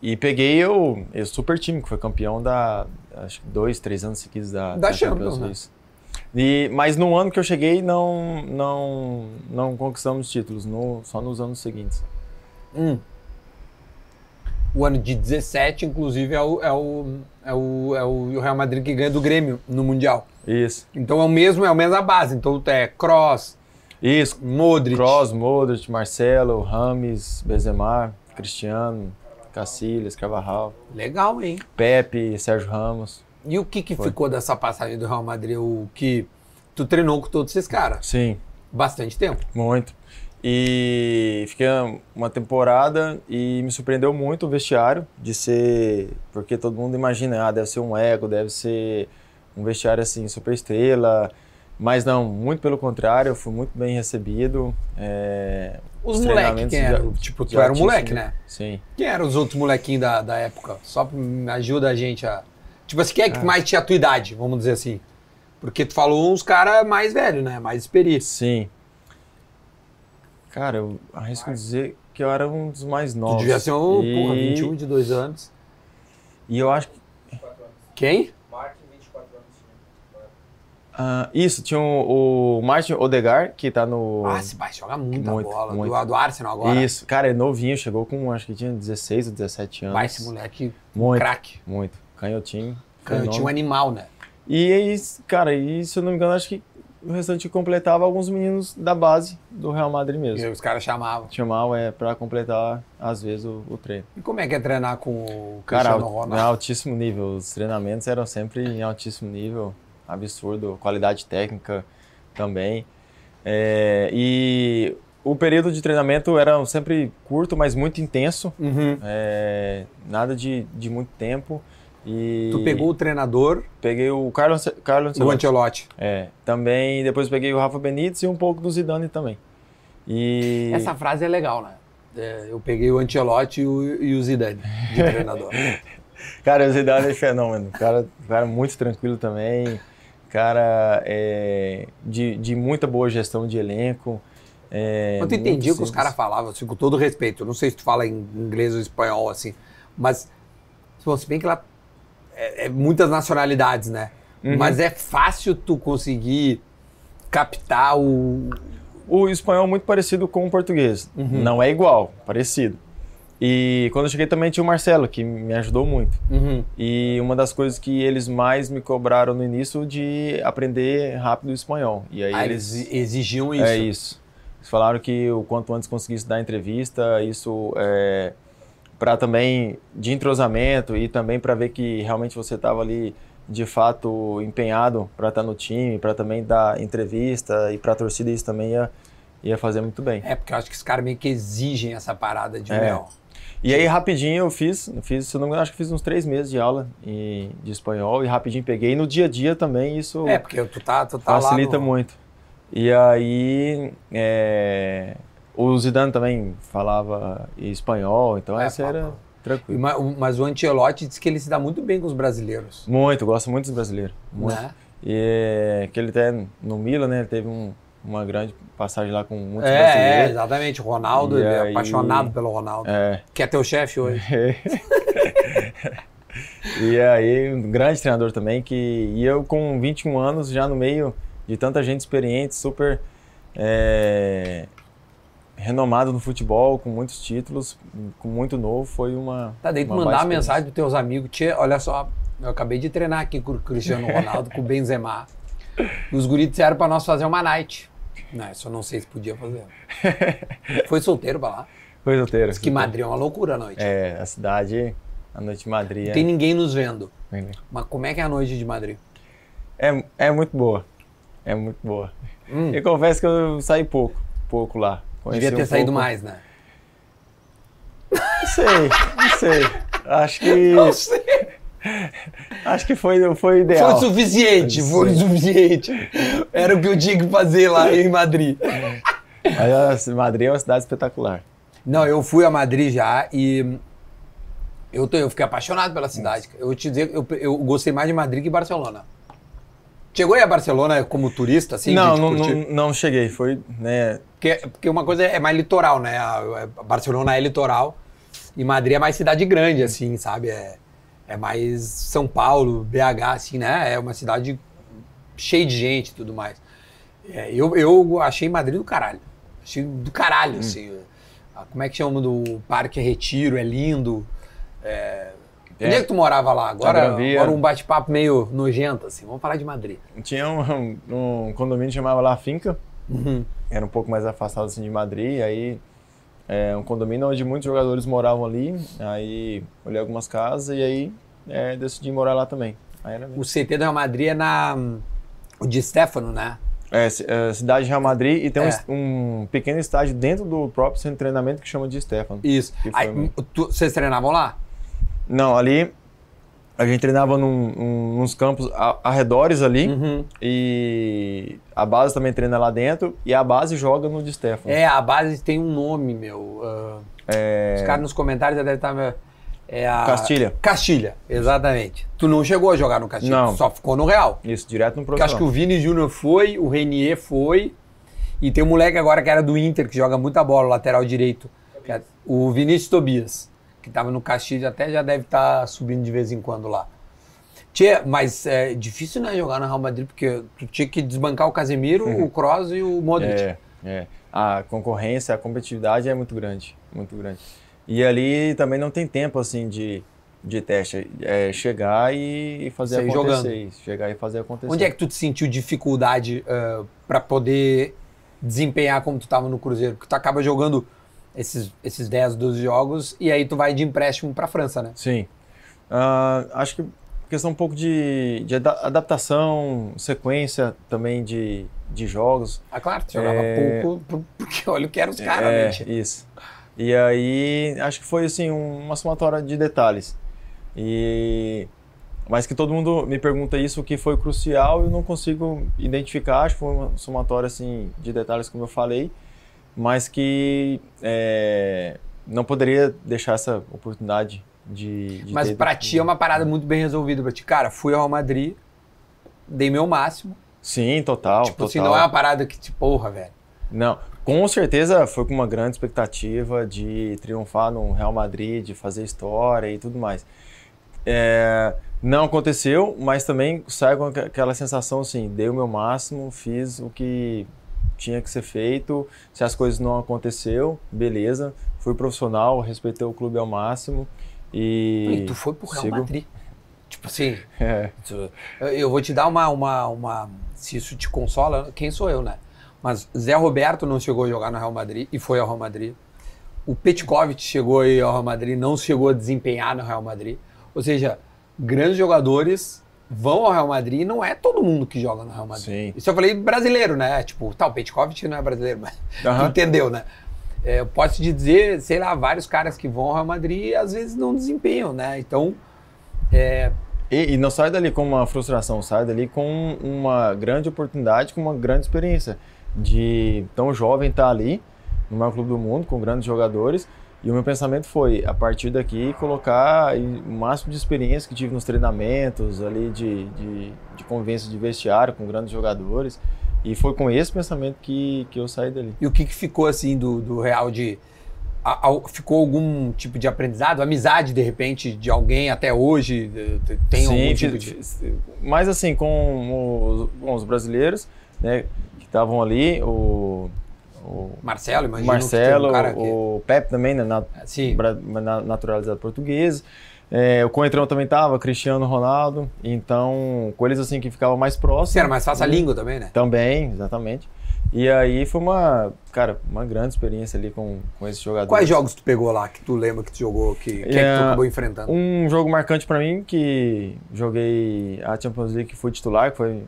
e peguei o, o super time, que foi campeão da. Acho que dois, três anos seguidos da, da, da Champions, Champions né? E, mas no ano que eu cheguei, não, não, não conquistamos títulos, no, só nos anos seguintes. Hum. O ano de 17, inclusive, é o, é o, é o, é o Real Madrid que ganha do Grêmio no Mundial. Isso. Então é o mesmo, é a mesma base. Então é Cross, Isso. Modric. Cross, Modric, Marcelo, Rames, Benzema, Cristiano, Cacilhas, Carvajal. Legal, hein? Pepe, Sérgio Ramos. E o que, que ficou dessa passagem do Real Madrid? O que tu treinou com todos esses caras? Sim. Bastante tempo? Muito. E fiquei uma temporada e me surpreendeu muito o vestiário de ser. Porque todo mundo imagina, ah, deve ser um ego, deve ser um vestiário assim, super estrela. Mas não, muito pelo contrário, eu fui muito bem recebido. É, os, os moleques, quem eram? Tipo, tu era um moleque, né? Sim. Quem eram os outros molequinhos da, da época? Só ajuda a gente a. Tipo assim, quem é que ah. mais tinha a tua idade, vamos dizer assim? Porque tu falou uns caras mais velhos, né? Mais experientes. Sim. Cara, eu arrisco dizer que eu era um dos mais novos. Tu devia ser um, e... porra, 21, 22 anos. E eu acho que. Quem? Uh, isso, tinha o, o Martin Odegar, que tá no. Ah, esse pai joga muita muito, bola. Muito. Do, do Arsenal agora. Isso, cara, é novinho, chegou com acho que tinha 16 ou 17 anos. Vai, esse moleque, muito, craque. Muito. Canhotinho. Canhotinho animal, né? E aí, cara, e se eu não me engano, acho que o restante completava alguns meninos da base do Real Madrid mesmo. E os caras chamavam. Chamavam, é, pra completar, às vezes, o, o treino. E como é que é treinar com o Cristiano cara, Ronaldo? Em altíssimo nível. Os treinamentos eram sempre em altíssimo nível absurdo, qualidade técnica também. É, e o período de treinamento era sempre curto, mas muito intenso. Uhum. É, nada de, de muito tempo. E tu pegou o treinador? Peguei o Carlos, Carlos O Ancelotti. É. Também, depois peguei o Rafa Benítez e um pouco do Zidane também. E... Essa frase é legal, né? É, eu peguei o Ancelotti e o, e o Zidane de *laughs* treinador. cara, o Zidane é fenômeno. Cara, cara muito tranquilo também cara é, de, de muita boa gestão de elenco. É, eu entendi o que os caras falavam, assim, com todo respeito. Eu não sei se tu fala em inglês ou espanhol, assim, mas se bem que lá é, é muitas nacionalidades, né? Uhum. Mas é fácil tu conseguir captar o. O espanhol é muito parecido com o português. Uhum. Não é igual, parecido. E quando eu cheguei também tinha o Marcelo, que me ajudou muito. Uhum. E uma das coisas que eles mais me cobraram no início de aprender rápido o espanhol. E aí ah, eles exigiam isso. É isso. Eles falaram que o quanto antes conseguisse dar entrevista, isso é para também de entrosamento e também para ver que realmente você estava ali de fato empenhado para estar tá no time, para também dar entrevista e para a torcida isso também ia, ia fazer muito bem. É, porque eu acho que os caras meio que exigem essa parada de é. mel. E aí, rapidinho, eu fiz, fiz, se não me engano, acho que fiz uns três meses de aula de espanhol e rapidinho peguei. E no dia a dia também isso é, porque tu tá, tu tá facilita no... muito. E aí, é, o Zidane também falava espanhol, então é, essa era tranquilo. Mas, mas, o Ancelotti disse que ele se dá muito bem com os brasileiros. Muito, gosta muito dos brasileiros. Muito. Né? E que ele até no Milan, né, ele teve um, uma grande passagem lá com muitos é, brasileiros. É, exatamente. O Ronaldo, e ele é aí... é apaixonado pelo Ronaldo. É. Que é teu chefe hoje. *laughs* e aí, um grande treinador também, que e eu com 21 anos, já no meio de tanta gente experiente, super... É, renomado no futebol, com muitos títulos, com muito novo, foi uma. Tá, uma mandar uma mensagem pros teus amigos, tia, olha só, eu acabei de treinar aqui com o Cristiano Ronaldo, com o Benzema. Os guris disseram pra nós fazer uma night. Não, isso eu não sei se podia fazer. *laughs* Foi solteiro pra lá. Foi solteiro. Diz que Madrid é uma loucura à noite. É, a cidade, a noite de Madrid Não é, tem ninguém nos vendo. Mas como é que é a noite de Madrid? é, é muito boa. É muito boa. Hum, Eu confesso que eu saí pouco, pouco lá. Conheci devia ter um saído pouco- mais, né? Não sei, não sei. *laughs* Acho que Não sei. Acho que foi foi ideal. Foi suficiente, foi Sim. suficiente. Era o que eu tinha que fazer lá em Madrid. Mas Madrid é uma cidade espetacular. Não, eu fui a Madrid já e eu, tô- eu fiquei apaixonado pela cidade. Eu vou te dizer, eu, eu gostei mais de Madrid que Barcelona. Chegou aí a Barcelona como turista, assim? não, não, não, não cheguei. Foi, né? Porque, porque uma coisa é mais litoral, né? A, a Barcelona é litoral e Madrid é mais cidade grande, assim, sabe? É, é mais São Paulo, BH, assim, né? É uma cidade cheia de gente e tudo mais. É, eu, eu achei Madrid do caralho. Achei do caralho, assim. Ah, Como é que chama do Parque Retiro? É lindo. É... É. Onde é que tu morava lá? Agora, Via. agora um bate-papo meio nojento, assim. Vamos falar de Madrid. Tinha um, um condomínio que chamava La Finca. Uhum. Era um pouco mais afastado assim de Madrid. Aí é um condomínio onde muitos jogadores moravam ali. Aí olhei algumas casas e aí é, decidi morar lá também. O CT do Real Madrid é na... O de Stefano, né? É, é, cidade de Real Madrid e tem um É. es- um, pequeno estádio dentro do próprio centro de treinamento que chama de Stefano. Isso. Aí, tu- vocês treinavam lá? Não, ali a gente treinava num, num- nos campos a- arredores ali Uhum. e a base também treina lá dentro e a base joga no de Stefano. É, a base tem um nome, meu. ah, É, Os caras nos comentários já devem estar. É a... Castilha. Castilha, exatamente. Tu não chegou a jogar no Castilha, Não. só ficou no Real. Isso, direto no Porque acho que o profissional. Vini Júnior foi, o Renier foi. E tem um moleque agora que era do Inter, que joga muita bola, lateral direito. é o Vinícius Tobias, que estava no Castilha, até já deve estar subindo de vez em quando lá. Tchê, mas é difícil né, jogar no Real Madrid, porque tu tinha que desbancar o Casemiro, o Kroos e o Modric. É, é. A concorrência, a competitividade é muito grande, muito grande. E ali também não tem tempo assim de, de teste, é chegar e fazer Sair acontecer, jogando. chegar e fazer acontecer. Onde é que tu te sentiu dificuldade para poder desempenhar como tu estava no Cruzeiro? Porque tu acaba jogando esses, esses 10, 12 jogos e aí tu vai de empréstimo para França, né? Sim. Ah, acho que questão um pouco de, de ada- adaptação, sequência também de, de jogos. Ah, claro, tu jogava É. pouco, por- porque *laughs* olha o que eram os caras, é, né? tia? isso. E aí, acho que foi assim, um- uma somatória de detalhes. E mas que todo mundo me pergunta isso, o que foi crucial, eu não consigo identificar, acho que foi uma somatória assim de detalhes como eu falei, mas que é, não poderia deixar essa oportunidade de, de Mas ter- pra ti é uma parada muito bem resolvida pra ti. Cara, fui ao Real Madrid, dei meu máximo. Sim, total, tipo total. assim, não é uma parada que, tipo, porra, velho. Não, com certeza foi com uma grande expectativa de triunfar no Real Madrid, de fazer história e tudo mais. É, não aconteceu, mas também sai com aqu- aquela sensação assim, dei o meu máximo, fiz o que tinha que ser feito. Se as coisas não aconteceu, beleza, fui profissional, respeitei o clube ao máximo e E tu foi pro Real sigo. Madrid. Tipo assim, *laughs* É, eu vou te dar uma, uma, uma. Se isso te consola, quem sou eu, né? Mas Zé Roberto não chegou a jogar no Real Madrid e foi ao Real Madrid. O Petkovic chegou aí ao Real Madrid, não chegou a desempenhar no Real Madrid. Ou seja, grandes jogadores vão ao Real Madrid e não é todo mundo que joga no Real Madrid. Sim. Isso eu falei brasileiro, né? Tipo, tá, o Petkovic não é brasileiro, mas tu *laughs* Aham. entendeu, né? É, eu posso te dizer, sei lá, vários caras que vão ao Real Madrid e às vezes não desempenham, né? Então, é, E, e não sai dali com uma frustração, sai dali com uma grande oportunidade, com uma grande experiência de tão jovem estar ali no maior clube do mundo, com grandes jogadores. E o meu pensamento foi, a partir daqui, colocar o máximo de experiência que tive nos treinamentos, ali de, de, de convivência de vestiário com grandes jogadores. E foi com esse pensamento que, que eu saí dali. E o que, que ficou assim do, do Real de. a- a- ficou algum tipo de aprendizado? Amizade, de repente, de alguém até hoje? Tem algum Sim, tipo fiz- de. mas assim, com os, bom, os brasileiros, né, que estavam ali, o, o Marcelo, o imagina. Marcelo, um que... o Pepe também, né, na, Sim. bra- na- naturalizado português. É, o Coentrão também tava, Cristiano Ronaldo. Então, com eles assim que ficava mais próximo. Sim, era mais fácil a língua também, né? Também, exatamente. E aí foi uma, cara, uma grande experiência ali com, com esses jogadores. Quais jogos tu pegou lá que tu lembra que tu jogou, que, que, é que tu É, acabou enfrentando? Um jogo marcante pra mim que joguei a Champions League que fui titular, que foi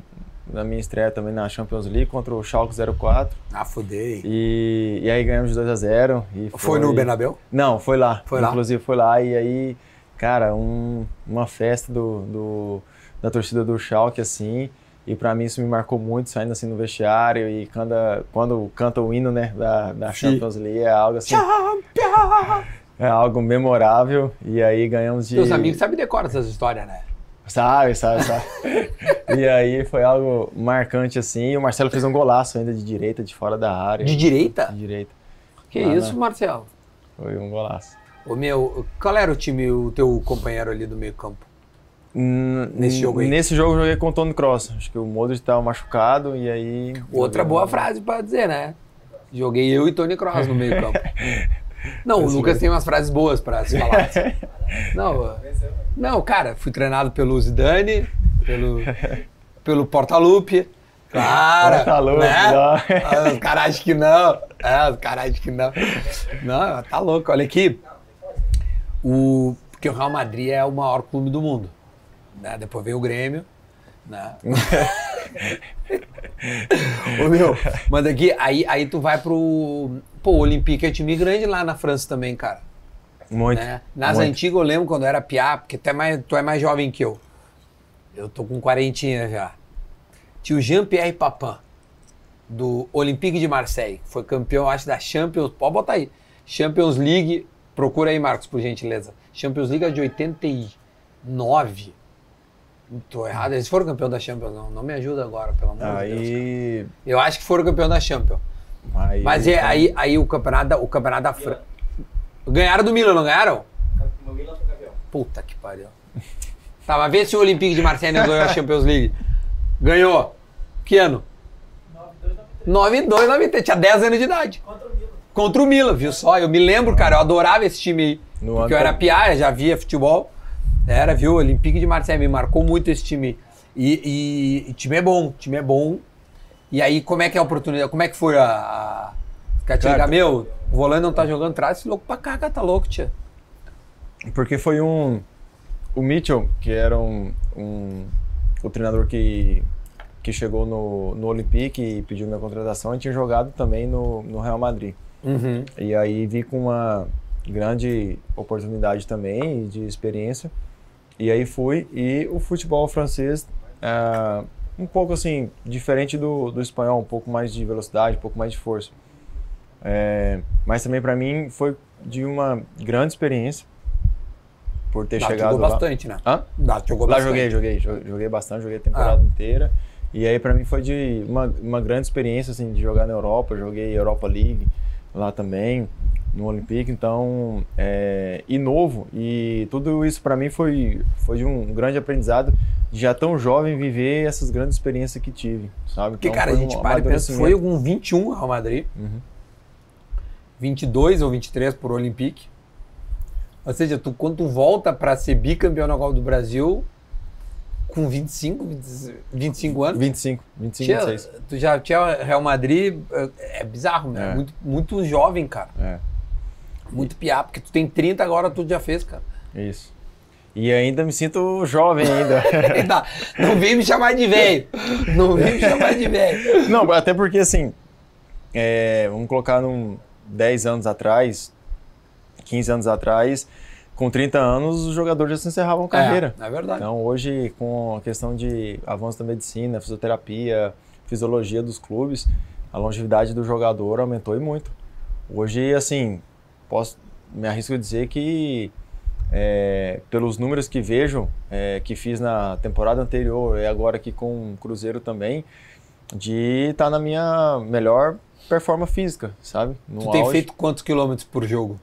na minha estreia também na Champions League contra o Schalke 04. Ah, fudei. E, e aí ganhamos de 2 a 0 e Foi no Benabel? Não, foi lá. Foi lá? Inclusive foi lá e aí, cara, um- uma festa do, do- da torcida do Schalke assim. E pra mim isso me marcou muito, saindo assim no vestiário e quando, quando canta o hino, né, da, da. Champions League é algo assim, Champion! é algo memorável. E aí ganhamos de Teus amigos sabem decorar essas histórias, né? Sabe, sabe, sabe. *laughs* e aí foi algo marcante assim. E o Marcelo fez um golaço ainda de direita, de fora da área. De direita? De direita. Que Ah, isso. Marcelo? Foi um golaço. O meu, qual era o time, o teu companheiro ali do meio campo? N- Nesse jogo aí? Nesse jogo eu joguei com o Tony Cross. Acho que o Modric estava machucado e aí. Outra boa frase pra dizer, né? Joguei eu e Tony Cross no meio campo. *laughs* Não, o Lucas tem umas frases boas pra se falar. *laughs* Não, não, cara, fui treinado pelo Zidane, pelo, *laughs* pelo Portalupe. Claro, Portalupe, né? não. Ah, Os caras acham que não. É, os caras acham que não. Não, tá louco. Olha aqui. O, porque o Real Madrid é o maior clube do mundo. Né? Depois vem o Grêmio. Né? *laughs* Ô, meu, mas aqui, aí, aí tu vai pro. Pô, o Olympique é time grande lá na França também, cara. Muito. né? Nas muito. antigas eu lembro quando eu era piá, porque tu é mais, tu é mais jovem que eu. Eu tô com quarentinha já. Tinha o Jean-Pierre Papin, do Olympique de Marseille. Foi campeão, acho, da Champions. Pode botar aí. Champions League. Procura aí, Marcos, por gentileza. Champions League é de 89. Não Tô errado. Eles foram campeão da Champions, não. Não me ajuda agora, pelo amor de Deus. Aí. Eu acho que foram campeão da Champions. aí Mas é, aí, aí o campeonato, o campeonato da França. Ganharam do Milan, não ganharam? O Milan foi campeão. Puta que pariu. Tá, mas vê se o Olympique de Marseille não ganhou a Champions League. Ganhou. Que ano? 9 2 9 3 Tinha 10 anos de idade. Contra o Milan. Contra o Milan, viu só? Eu me lembro, cara, eu adorava esse time aí. No porque eu era piá, já via futebol. Era, viu? Olympique de Marseille, me marcou muito esse time. E, e, e time é bom, time é bom. E aí, como é que é a oportunidade? Como é que foi a. a... Cara, meu, o volante não tá jogando atrás, esse louco pra cá, tá louco, tia. Porque foi um. O Mitchell, que era um, um- o treinador que, que chegou no, no Olympique e pediu minha contratação, e tinha jogado também no, no Real Madrid. Uhum. E aí vi com uma grande oportunidade também de experiência. E aí fui. E o futebol francês, é, um pouco assim, diferente do, do espanhol, um pouco mais de velocidade, um pouco mais de força. É, mas também para mim foi de uma grande experiência por ter Dá, chegado jogou lá. bastante, né? Hã? Dá, jogou Lá bastante. joguei, joguei, jo- joguei bastante, joguei a temporada Ah. inteira. E aí pra mim foi de uma, uma grande experiência assim de jogar na Europa, joguei Europa League lá também no Olympique, então é, e novo e tudo isso pra mim foi foi de um grande aprendizado de já tão jovem viver essas grandes experiências que tive, sabe? Porque, Então, cara, a foi gente um para e pensa, foi com 21 Real Madrid, Uhum. 22 ou 23 por Olympique. Ou seja, tu, quando tu volta pra ser bicampeão na Copa do Brasil, com 25, 25 anos, 25, 25, tinha- 26. tu já tinha Real Madrid, é, é bizarro, né? É. Muito, muito jovem, cara. É, Muito piá, porque tu tem 30 agora, tu já fez, cara. isso. E ainda me sinto jovem ainda. *laughs* Ainda- Não vem me chamar de velho. Não vem me chamar de velho. Não, até porque assim, é, vamos colocar num 10 anos atrás, 15 anos atrás, com 30 anos os jogadores já se encerravam a carreira. É, é verdade. Então hoje, com a questão de avanço da medicina, fisioterapia, fisiologia dos clubes, a longevidade do jogador aumentou e muito. Hoje, assim, posso me arrisco a dizer que é, pelos números que vejo, é, que fiz na temporada anterior e agora aqui com o Cruzeiro também, de estar na minha melhor performance física, sabe? No Tu tem auge. feito quantos quilômetros por jogo?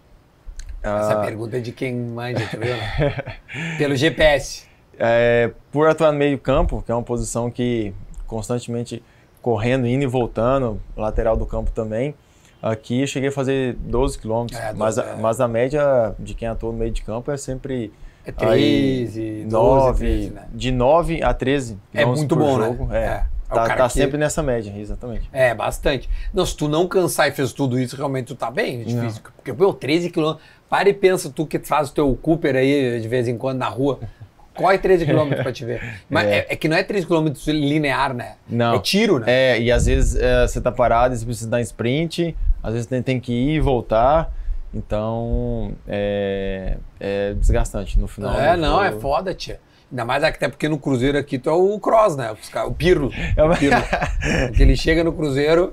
Essa Ah, pergunta é de quem manja, viu? né? Pelo GPS. É, por atuar no meio campo, que é uma posição que constantemente correndo, indo e voltando, lateral do campo também, Aqui eu cheguei a fazer 12 quilômetros, É, mas, 12, a- é. mas a média de quem atua no meio de campo é sempre É aí 13, 12, 9, 13, né? de 9 a 13 É quilômetros muito por bom, né? jogo. É. É. É Tá, tá que- sempre nessa média, exatamente. É, bastante. Não, se tu não cansar e fez tudo isso, realmente tu tá bem é difícil. Porque, pô, 13 quilômetros. Para e pensa, tu que faz o teu Cooper aí de vez em quando na rua. *laughs* Corre 13 quilômetros pra te ver. Mas é. É. é que não é 13 quilômetros linear, né? Não. É tiro, né? É, e às vezes é, você tá parado e você precisa dar sprint, às vezes tem, tem que ir e voltar. Então é, é desgastante no final. É, do não, é jogo. foda, tia. Ainda mais até porque no Cruzeiro aqui tu é o cross, né? O Pirlo. O Pirlo. *laughs* Porque ele chega no Cruzeiro.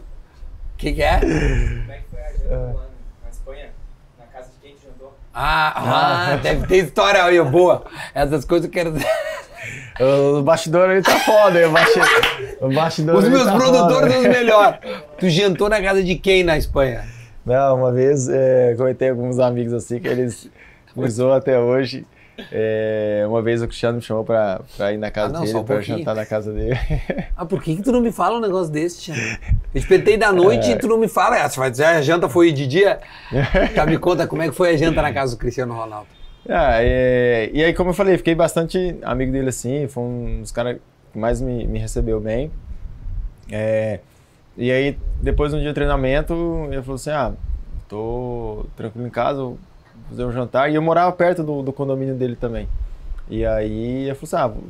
O que, que é? Como é que foi a janta lá no- na Espanha? Na casa de quem que jantou? Ah, ah, deve ter história aí, boa. Essas coisas eu quero dizer. O bastidor ali tá foda, o bastidor, o bastidor Os meus tá produtores são os melhores. Tu jantou na casa de quem na Espanha? Não, uma vez é, comentei com alguns amigos assim que eles usou até hoje. É, uma vez o Cristiano me chamou pra, pra ir na casa Ah, não, dele, pra jantar na casa dele. *laughs* Ah, por que, que tu não me fala um negócio desse, tia? Eu espetei da noite e tu não me fala. Ah, você vai dizer, a janta foi de dia? *laughs* Já me conta como é que foi a janta na casa do Cristiano Ronaldo. Ah, é, e aí, como eu falei, fiquei bastante amigo dele assim, foi um dos caras que mais me, me recebeu bem. É, e aí, depois de um dia de treinamento, ele falou assim: Ah, tô tranquilo em casa, fazer um jantar. E eu morava perto do, do condomínio dele também. E aí, ele falou assim: Ah, vou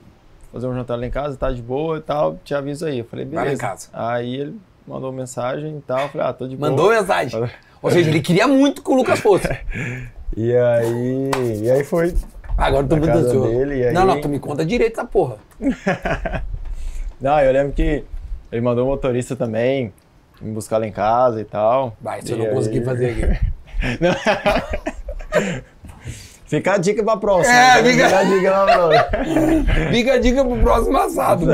fazer um jantar lá em casa, tá de boa e tal, te aviso aí. Eu falei: Vai lá em Beleza. casa. Aí ele mandou mensagem e tal, eu falei: Ah, tô de boa. Mandou mensagem. Ou seja, ele queria muito que o Lucas fosse. *laughs* E aí, e aí foi. Agora eu muito casa ansioso. dele, aí- Não, não, tu me conta direito essa porra. *laughs* Não, eu lembro que ele mandou um motorista também me buscar lá em casa e tal. Vai, se eu não aí- conseguir fazer aqui. *laughs* Fica a dica pra próxima. É, né? fica- a dica pra próxima. *laughs* Fica a dica pro próximo assado.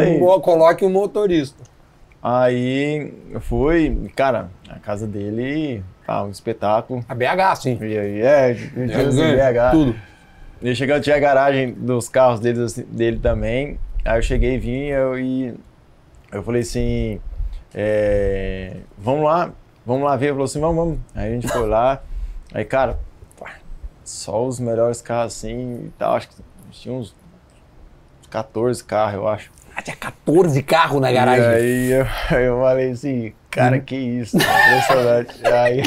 Coloque um motorista. Aí eu fui, cara, a casa dele, tá, um espetáculo. A BH, sim. E aí, é, BH. Tudo. E chegando, tinha a garagem dos carros dele, assim, dele também. Aí eu cheguei e vim eu, e eu falei assim, é, vamos lá, vamos lá ver. Ele falou assim, vamos, vamos. Aí a gente foi lá. Aí, cara, só os melhores carros assim e tal. Acho que tinha uns 14 carros, eu acho. Ah, tinha 14 carros na garagem. E aí eu, *laughs* eu falei assim, cara, que isso, impressionante. aí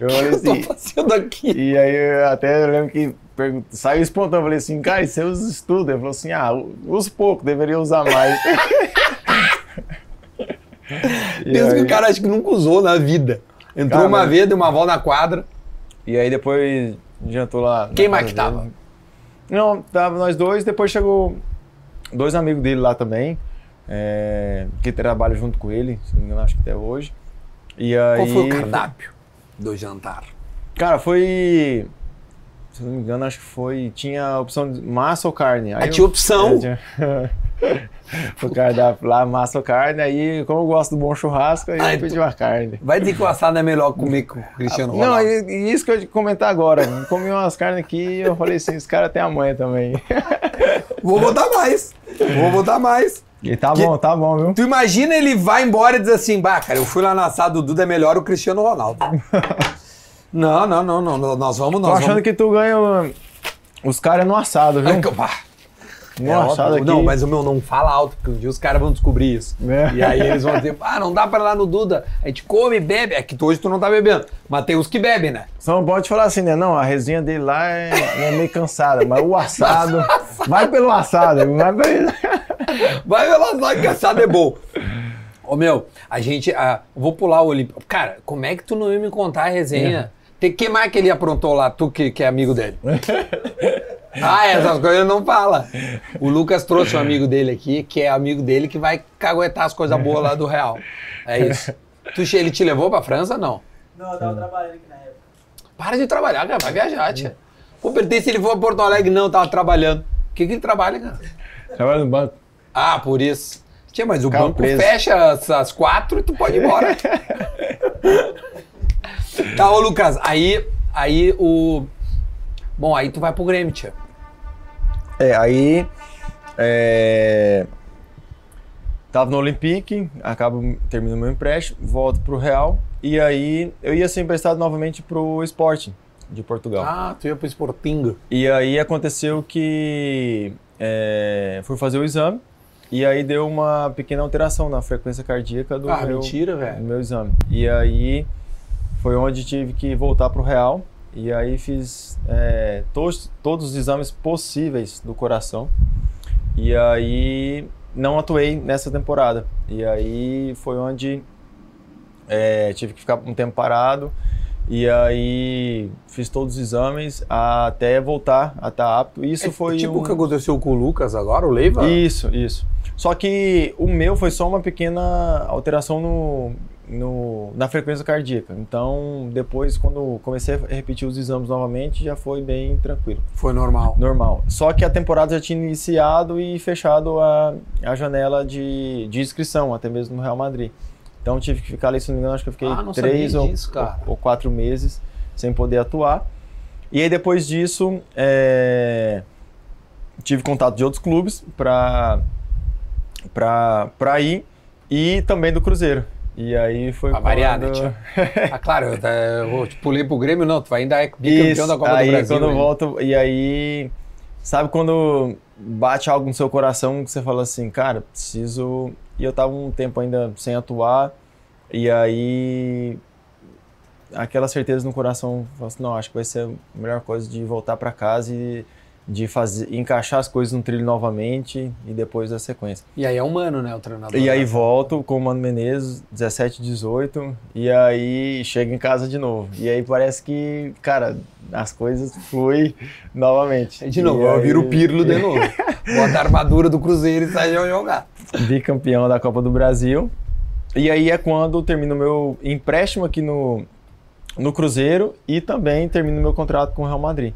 eu falei *laughs* Eu tô assim, fazendo aqui. e aí eu até eu lembro que saiu espontâneo, eu falei assim, cara, e você usa isso tudo? Ele falou assim, ah, uso pouco, deveria usar mais. *laughs* Pensa que o cara acho que nunca usou na vida. Entrou Cara, uma mas- vez, deu uma volta na quadra. E aí depois jantou lá. na Quem mais que dele. tava? Não, tava nós dois, depois chegou dois amigos dele lá também, é, que trabalham junto com ele, se não me engano, acho que até hoje. E aí, Qual foi o cardápio do jantar? Cara, foi. Se não me engano, acho que foi. Tinha a opção de massa ou carne. Aí Ah, tinha opção? É, tinha- *laughs* o cardápio lá, massa ou carne. Aí, como eu gosto do bom churrasco, aí Ah, eu pedi uma carne. Vai dizer que o assado é melhor comer com o Cristiano Não, Ronaldo. e, e isso que eu ia comentar agora. Comi umas carnes aqui e eu falei assim: esse cara tem a manha também. *laughs* Vou botar mais. Vou botar mais. E tá Que- bom, tá bom, viu? Tu imagina ele vai embora e diz assim, bah, cara, eu fui lá no assado do Duda, é melhor o Cristiano Ronaldo. *laughs* não, não, não, não, nós vamos, Tô nós achando vamos... que tu ganha os caras no assado, viu? Ai, que- é assado óbvio. aqui. Não, mas o meu não fala alto, porque um dia os caras vão descobrir isso. É. E aí eles vão dizer, ah, não dá pra ir lá no Duda, a gente come, bebe. É que hoje tu não tá bebendo, mas tem os que bebem, né? Só não pode falar assim, né? Não, a resenha dele lá é, é meio cansada, mas o assado. *laughs* vai pelo assado, vai pelo. Vai lá só que assado é bom. Ô meu, a gente. ah, vou pular o Olímpico. Cara, como é que tu não ia me contar a resenha? Tem que mais que ele aprontou lá, tu que, que é amigo dele? *laughs* ah, essas coisas ele não fala. O Lucas trouxe um amigo dele aqui, que é amigo dele, que vai caguetar as coisas boas lá do Real. É isso. Tu, ele te levou pra França? Não. Não, eu tava trabalhando aqui na época. Para de trabalhar, cara. Vai viajar, tia. Pô, perguntei se ele for a Porto Alegre. Não, tava trabalhando. O que, que ele trabalha, cara? Trabalha no banco. Ah, por isso. Tia, mas o Carro banco preso. fecha às, às quatro e tu pode ir embora. *laughs* tá, ô Lucas, aí, aí o... Bom, aí tu vai pro Grêmio, tia. É, aí. é, tava no Olympique, acabo terminando meu empréstimo, volto pro Real e aí eu ia ser emprestado novamente pro Sporting de Portugal. Ah, tu ia pro Sporting. E aí aconteceu que é, fui fazer o exame e aí deu uma pequena alteração na frequência cardíaca do Ah, meu, mentira, do meu exame. E aí foi onde tive que voltar pro Real e aí fiz é, todos, todos os exames possíveis do coração. E aí não atuei nessa temporada. E aí foi onde é, tive que ficar um tempo parado. E aí fiz todos os exames até voltar a estar apto. Isso É foi tipo um... o que aconteceu com o Lucas agora, o Leiva? Isso, isso. Só que o meu foi só uma pequena alteração no, no- na frequência cardíaca. Então, depois, quando comecei a repetir os exames novamente, já foi bem tranquilo. Foi normal. Normal. Só que a temporada já tinha iniciado e fechado a, a janela de, de inscrição, até mesmo no Real Madrid. Então, tive que ficar ali, se não me engano, acho que eu fiquei Ah, três ou, disso, cara. ou quatro meses sem poder atuar. E aí, depois disso, é, tive contato de outros clubes para para ir e também do Cruzeiro. E aí foi Pra variar, né, quando-? *laughs* Ah, claro, eu, tá- eu vou te pulei pro Grêmio, não. Tu vai ainda é bicampeão Isso, da Copa aí do Brasil. quando eu volto, e aí, sabe quando bate algo no seu coração que você fala assim, cara, preciso. E eu tava um tempo ainda sem atuar, e aí aquela certeza no coração, assim, não, acho que vai ser a melhor coisa de voltar para casa e de fazer, encaixar as coisas no trilho novamente e depois da sequência. E aí é humano, né, o treinador. E aí né? volto com o Mano Menezes, 17, 18, e aí chego em casa de novo. E aí parece que, cara, as coisas fluem *laughs* novamente. De novo, E eu aí- viro o Pirlo de *laughs* novo. Bota a armadura do Cruzeiro e sai jogar. Bicampeão da Copa do Brasil. E aí é quando termino o meu empréstimo aqui no, no Cruzeiro e também termino meu contrato com o Real Madrid.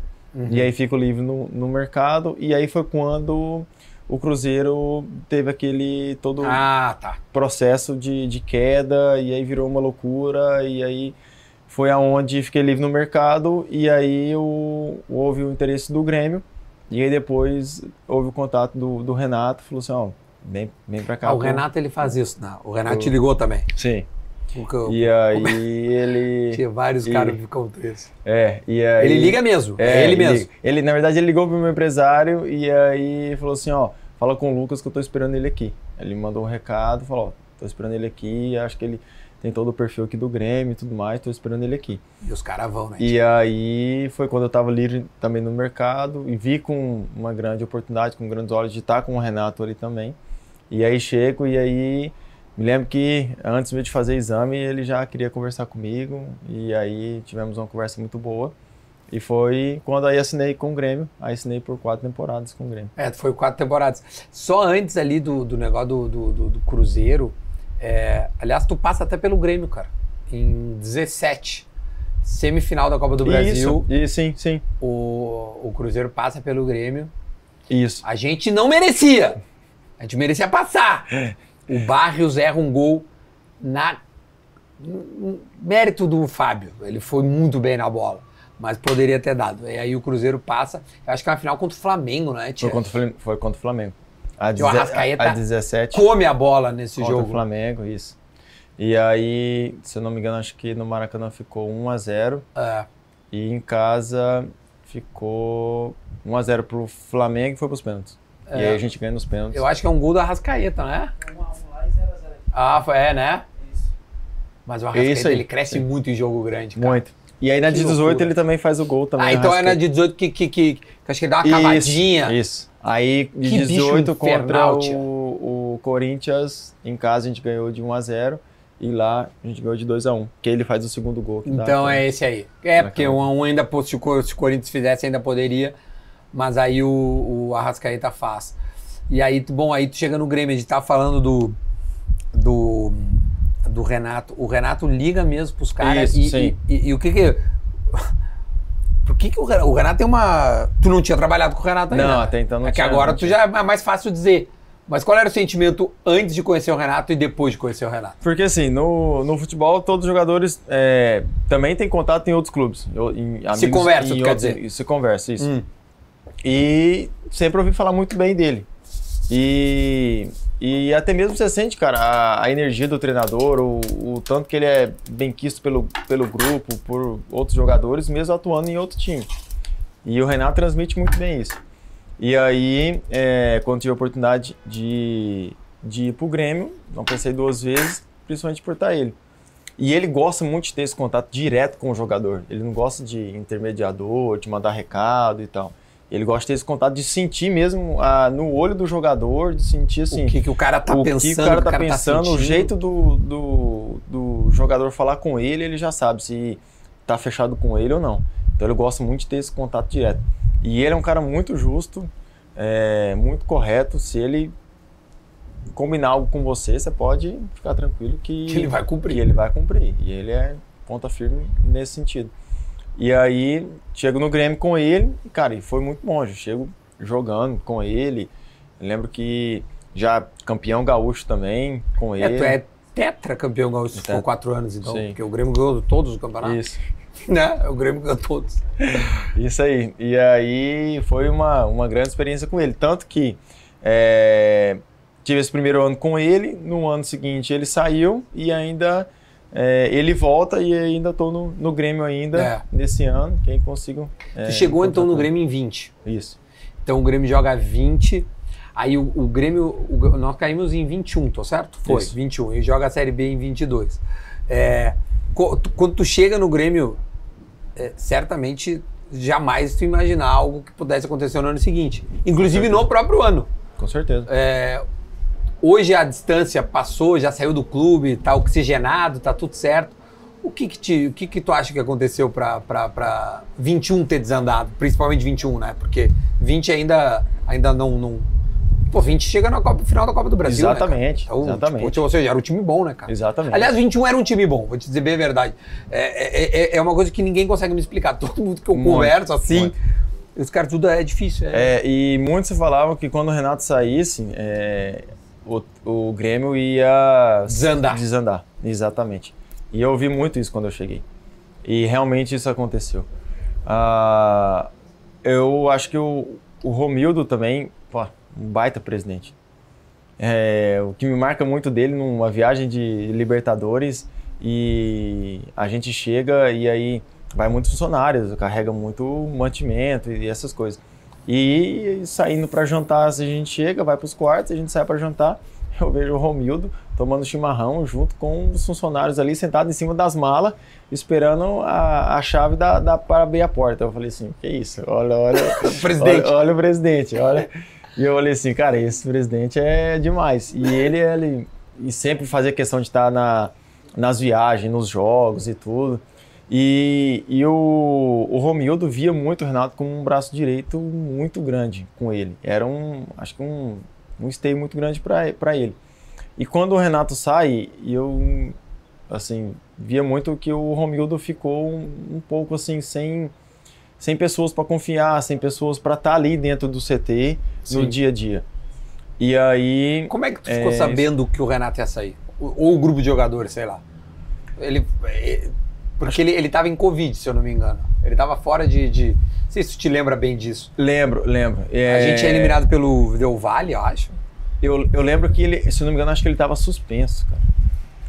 E aí fico livre no, no mercado. E aí foi quando o Cruzeiro teve aquele todo Ah, tá. processo de, de queda e aí virou uma loucura e aí foi aonde fiquei livre no mercado e aí o, houve o interesse do Grêmio e aí depois houve o contato do, do Renato falou assim ó vem, vem pra cá Ah, o. Renato ele faz isso, né? O Renato te ligou também. sim Porque eu- e aí ele *laughs* tinha vários e- caras que ficam tristes. é e aí Ele liga mesmo, é, é, ele mesmo. liga. Ele, na verdade, ele ligou pro meu empresário e aí falou assim, ó, fala com o Lucas que eu tô esperando ele aqui. Ele mandou um recado, falou, ó, tô esperando ele aqui, acho que ele tem todo o perfil aqui do Grêmio e tudo mais, tô esperando ele aqui. E os caras vão, né? E aí foi quando eu tava livre também no mercado e vi com uma grande oportunidade, com grandes olhos de estar com o Renato ali também. E aí chego e aí me lembro que antes de fazer exame ele já queria conversar comigo e aí tivemos uma conversa muito boa. E foi quando aí assinei com o Grêmio, aí assinei por quatro temporadas com o Grêmio. É, foi quatro temporadas. Só antes ali do, do negócio do, do, do- do Cruzeiro, é, aliás, tu passa até pelo Grêmio, cara. Em 17, semifinal da Copa do Brasil, Isso, e, sim, sim. o, o Cruzeiro passa pelo Grêmio. Isso. A gente não merecia. A gente merecia passar. *laughs* O Barrios erra um gol na mérito do Fábio. Ele foi muito bem na bola, mas poderia ter dado. E aí o Cruzeiro passa. Eu acho que é uma final contra o Flamengo, né, Foi Tia? contra, o Flam- foi contra o Flamengo. A, a 17. Come a bola nesse contra jogo. o Flamengo, isso. E aí, se eu não me engano, acho que no Maracanã ficou 1 a 0 É. e em casa ficou 1 a 0 pro Flamengo e foi pros pênaltis. E É. aí a gente ganha nos pênaltis. Eu acho que é um gol do Arrascaeta, né? 1 a 1 lá e 0 a 0 aqui. Ah, foi- é, né? Isso. Mas o Arrascaeta, ele cresce Sim. muito em jogo grande, cara. Muito. E aí na de 18 loucura. ele também faz o gol também. Ah, então é na de 18 que, que, que, que acho que ele dá uma cavadinha. Isso. Aí de Que bicho 18 contra o, o Corinthians, em casa a gente ganhou de 1 a 0 e lá a gente ganhou de 2 a 1 que ele faz o segundo gol. dá Então pra- é esse aí. É, porque um a um ainda, se o Corinthians fizesse, ainda poderia. Mas aí o, o Arrascaeta faz. E aí, tu- bom, aí tu chega no Grêmio, a gente tava falando do. do. do Renato. O Renato liga mesmo pros caras. Isso, E, e, e- e o que que. Por que, que o, Renato, o Renato tem uma. Tu não tinha trabalhado com o Renato ainda? Não, até então não É que tinha, agora não tu tinha. já é mais fácil dizer. Mas qual era o sentimento antes de conhecer o Renato e depois de conhecer o Renato? Porque assim, no, no futebol, todos os jogadores é, também têm contato em outros clubes. Em amigos conversa, em tu quer outros- dizer? Se conversa, isso. Hum. E sempre ouvi falar muito bem dele. E, E até mesmo você sente, cara, a, a energia do treinador, o, o, tanto que ele é bem quisto pelo, pelo grupo, por outros jogadores, mesmo atuando em outro time. E o Renato transmite muito bem isso. E aí, é, quando tive a oportunidade de, de ir pro Grêmio, não pensei duas vezes, principalmente por estar ele. E ele gosta muito de ter esse contato direto com o jogador. Ele não gosta de intermediador, de mandar recado e tal. Ele gosta de ter esse contato de sentir mesmo ah, no olho do jogador, de sentir assim. O que, que o cara tá o pensando. que o cara tá tá pensando, o sentindo. jeito do, do, do jogador falar com ele, ele já sabe se tá fechado com ele ou não. Então ele gosta muito de ter esse contato direto. E ele é um cara muito justo, é, muito correto. Se ele combinar algo com você, você pode ficar tranquilo que, Que ele vai cumprir. que ele vai cumprir. E ele é ponta firme nesse sentido. E aí, chego no Grêmio com ele, e, cara, e foi muito bom. Eu chego jogando com ele. Eu lembro que já campeão gaúcho também com É, ele. tu é tetra campeão gaúcho, ficou Tetra. quatro anos, então. Sim. Porque o Grêmio ganhou todos os campeonatos. Isso. *laughs* Né? O Grêmio ganhou todos. Isso aí. E aí foi uma, uma grande experiência com ele. Tanto que é, tive esse primeiro ano com ele, no ano seguinte ele saiu e ainda é, ele volta e ainda estou no, no Grêmio ainda É. nesse ano. Quem consigo. é, Tu chegou então no. Grêmio em 20. Isso. Então o Grêmio joga 20. Aí o, o Grêmio, o- nós caímos em 21, tô certo? Foi, Isso. 21. E joga a Série B em 22. É, quando tu chega no Grêmio, é, certamente jamais tu imaginar algo que pudesse acontecer no ano seguinte. Inclusive no próprio ano. Com certeza. É, hoje a distância passou, já saiu do clube, tá oxigenado, tá tudo certo. O que que, te, o que, que tu acha que aconteceu para 21 ter desandado? Principalmente 21, né? Porque 20 ainda, ainda não, não. Pô, 20 chega na Copa, final da Copa do Brasil. né? Exatamente, Então, exatamente. Tipo, ou seja, era um time bom, né, cara? Exatamente. Aliás, 21 era um time bom, vou te dizer bem a verdade. É, é, é- é uma coisa que ninguém consegue me explicar. *laughs* Todo mundo que eu Muito, converso assim, muito. os caras tudo é difícil. É, É, e muitos falavam que quando o Renato saísse, é, o, o Grêmio ia Desandar. Desandar, exatamente. E eu ouvi muito isso quando eu cheguei. E realmente isso aconteceu. Ah, eu acho que o, o Romildo também, pô, um baita presidente. É, o que me marca muito dele numa viagem de Libertadores e a gente chega e aí vai muitos funcionários, carrega muito mantimento e essas coisas. E saindo para jantar, se a gente chega, vai para os quartos, a gente sai para jantar, *laughs* eu vejo o Romildo tomando chimarrão junto com os funcionários ali sentado em cima das malas, esperando a, a chave da, da para abrir a porta. Eu falei assim, que isso? Olha, olha, *laughs* presidente. olha, olha o presidente, olha. E eu olhei assim, cara, esse presidente é demais. E ele, ele e sempre fazia questão de estar na, nas viagens, nos jogos e tudo. E, e o, o Romildo via muito o Renato como um braço direito muito grande com ele. Era um, acho que um, um esteio muito grande para ele. E quando o Renato sai, eu, assim, via muito que o Romildo ficou um, um pouco assim, sem, sem pessoas para confiar, sem pessoas para estar ali dentro do CT no Sim. dia a dia. E aí. Como é que tu É, ficou isso. sabendo que o Renato ia sair? Ou, ou o grupo de jogadores, sei lá. Ele. É, Porque ele, ele tava em Covid, se eu não me engano. Ele tava fora de. de não sei se tu te lembra bem disso. Lembro, lembro. A gente é eliminado pelo Del Valle, eu acho. Eu, eu lembro que ele, se eu não me engano, acho que ele estava suspenso, cara.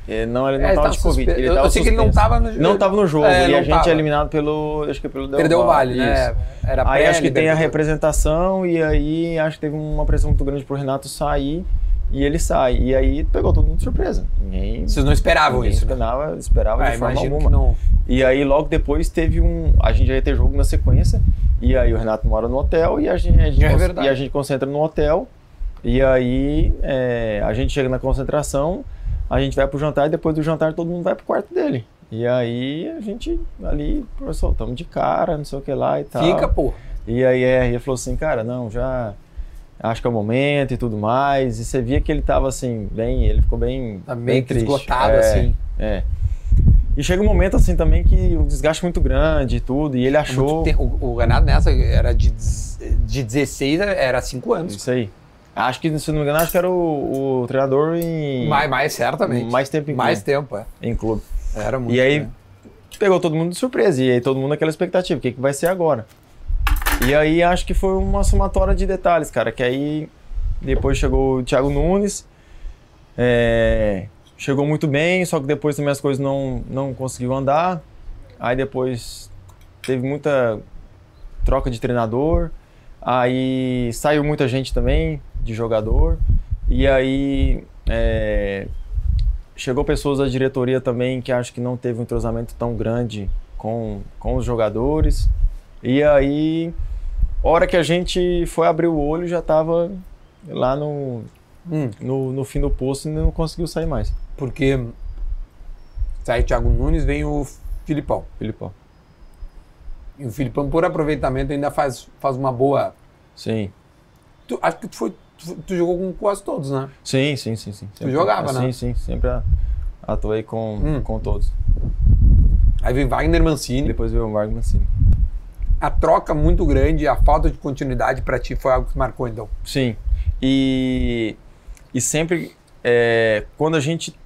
É, não, ele não É, estava tava de Covid. Ele eu, tava eu sei que ele não suspenso. tava no Não estava no jogo. É, e a gente tava. é eliminado pelo. Acho que é pelo Del Perdeu Valle, Vale, né? isso. Era Aí acho que tem a pré-Libertadores. representação e aí acho que teve uma pressão muito grande pro Renato sair e ele sai. E aí pegou todo mundo de surpresa. Ninguém, Vocês não esperavam ninguém isso, né? esperava, esperava Ah, de forma alguma. não. E aí logo depois teve um. A gente já ia ter jogo na sequência. E aí o Renato mora no hotel e a gente, a gente, É e a gente concentra no hotel. E aí é, a gente chega na concentração, a gente vai pro jantar e depois do jantar todo mundo vai pro quarto dele. E aí a gente ali, professor, estamos de cara, não sei o que lá e tal. Fica, pô. E aí é, ele falou assim, cara, não, já acho que é o momento e tudo mais. E você via que ele tava assim, bem, ele ficou bem, Tá bem meio que triste. esgotado, É, assim. É. E chega um momento assim também que o desgaste é muito grande e tudo, e ele achou Muito te- O, o Renato nessa era de, de 16, era 5 anos. isso aí. Acho que, se não me engano, acho que era o, o treinador em Mais, mais certamente. mais tempo em Mais clube. tempo, é. em clube. Era muito. E aí né? pegou todo mundo de surpresa, e aí todo mundo naquela expectativa, o que, que vai ser agora? E aí acho que foi uma somatória de detalhes, cara, que aí depois chegou o Thiago Nunes, É, chegou muito bem, só que depois também as coisas não, não conseguiu andar. Aí depois teve muita troca de treinador. Aí saiu muita gente também de jogador. E aí é, chegou pessoas da diretoria também que acho que não teve um entrosamento tão grande com, com os jogadores. E aí, hora que a gente foi abrir o olho, já estava lá no, Hum, no, no fim do poço e não conseguiu sair mais. porque sai o Thiago Nunes, vem o Filipão. Filipão. E o Filipão, por aproveitamento, ainda faz, faz uma boa. Sim. Tu, acho que tu, foi, tu, tu jogou com quase todos, né? Sim, sim, sim, sim. Sempre- jogava, né? Sim, sim. Sempre atuei com, Hum. com todos. Aí vem Wagner Mancini. Depois veio o Wagner sim. A troca muito grande, a falta de continuidade pra ti foi algo que marcou, então. Sim. E, e sempre, é, quando a gente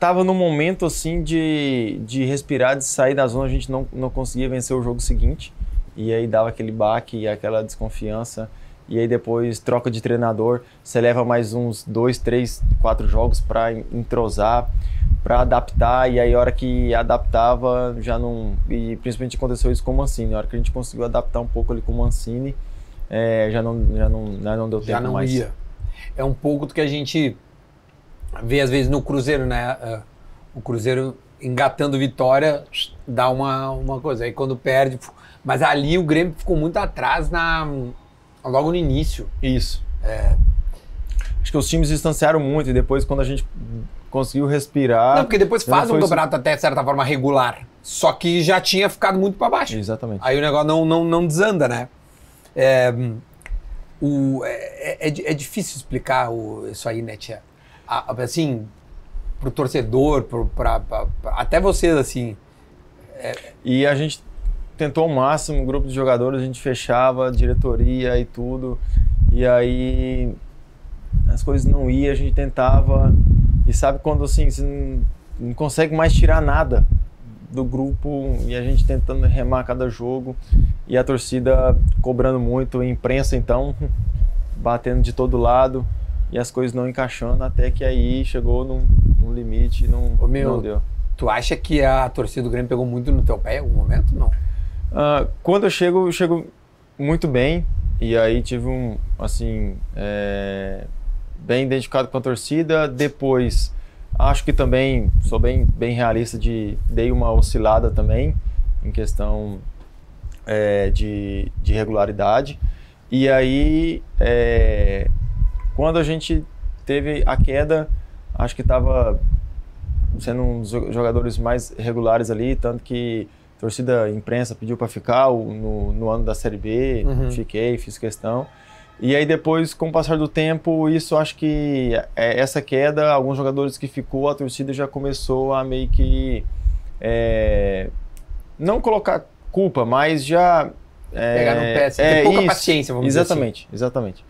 tava num momento assim de, de respirar, de sair da zona, a gente não, não conseguia vencer o jogo seguinte. E aí dava aquele baque e aquela desconfiança. E aí depois troca de treinador, você leva mais uns dois, três, quatro jogos para entrosar, para adaptar. E aí a hora que adaptava já não. E principalmente aconteceu isso com o Mancini. A hora que a gente conseguiu adaptar um pouco ali com o Mancini, é, já, não, já, não, já não deu tempo Já não mais. ia. É um pouco do que a gente vê às vezes no Cruzeiro, né? Ah, O Cruzeiro engatando vitória dá uma, uma coisa. Aí quando perde. Mas ali o Grêmio ficou muito atrás na, logo no início. Isso. Acho que os times distanciaram muito e depois quando a gente conseguiu respirar. Não, porque depois faz um campeonato até de certa forma regular. Só que já tinha ficado muito para baixo. Exatamente. Aí o negócio não, não, não desanda, né? É, o, é, é, é difícil explicar o, isso aí, né, Tia? A- Assim, pro torcedor, pro, pra, pra- pra- até vocês, assim. E a gente tentou ao máximo, o grupo de jogadores, a gente fechava, diretoria e tudo. E aí as coisas não iam, a gente tentava. E sabe quando assim, você não, não consegue mais tirar nada do grupo e a gente tentando remar cada jogo e a torcida cobrando muito, a imprensa então *laughs* batendo de todo lado e as coisas não encaixando até que aí chegou num, num limite não, Ô, meu, não deu. Tu acha que a torcida do Grêmio pegou muito no teu pé em algum momento? Não. Ah, quando eu chego, eu chego muito bem. E aí tive um, assim, é, bem identificado com a torcida. Depois, acho que também sou bem, bem realista de dei uma oscilada também em questão é, de, de regularidade. E aí, é, quando a gente teve a queda, acho que estava sendo um dos jo- jogadores mais regulares ali, tanto que torcida imprensa pediu para ficar no, no ano da Série B, Uhum. fiquei, fiz questão. E aí depois, com o passar do tempo, isso acho que é, essa queda, alguns jogadores que ficou, a torcida já começou a meio que é, não colocar culpa, mas já é, Pegar no pé, assim, ter pouca paciência, vamos dizer assim. exatamente, exatamente.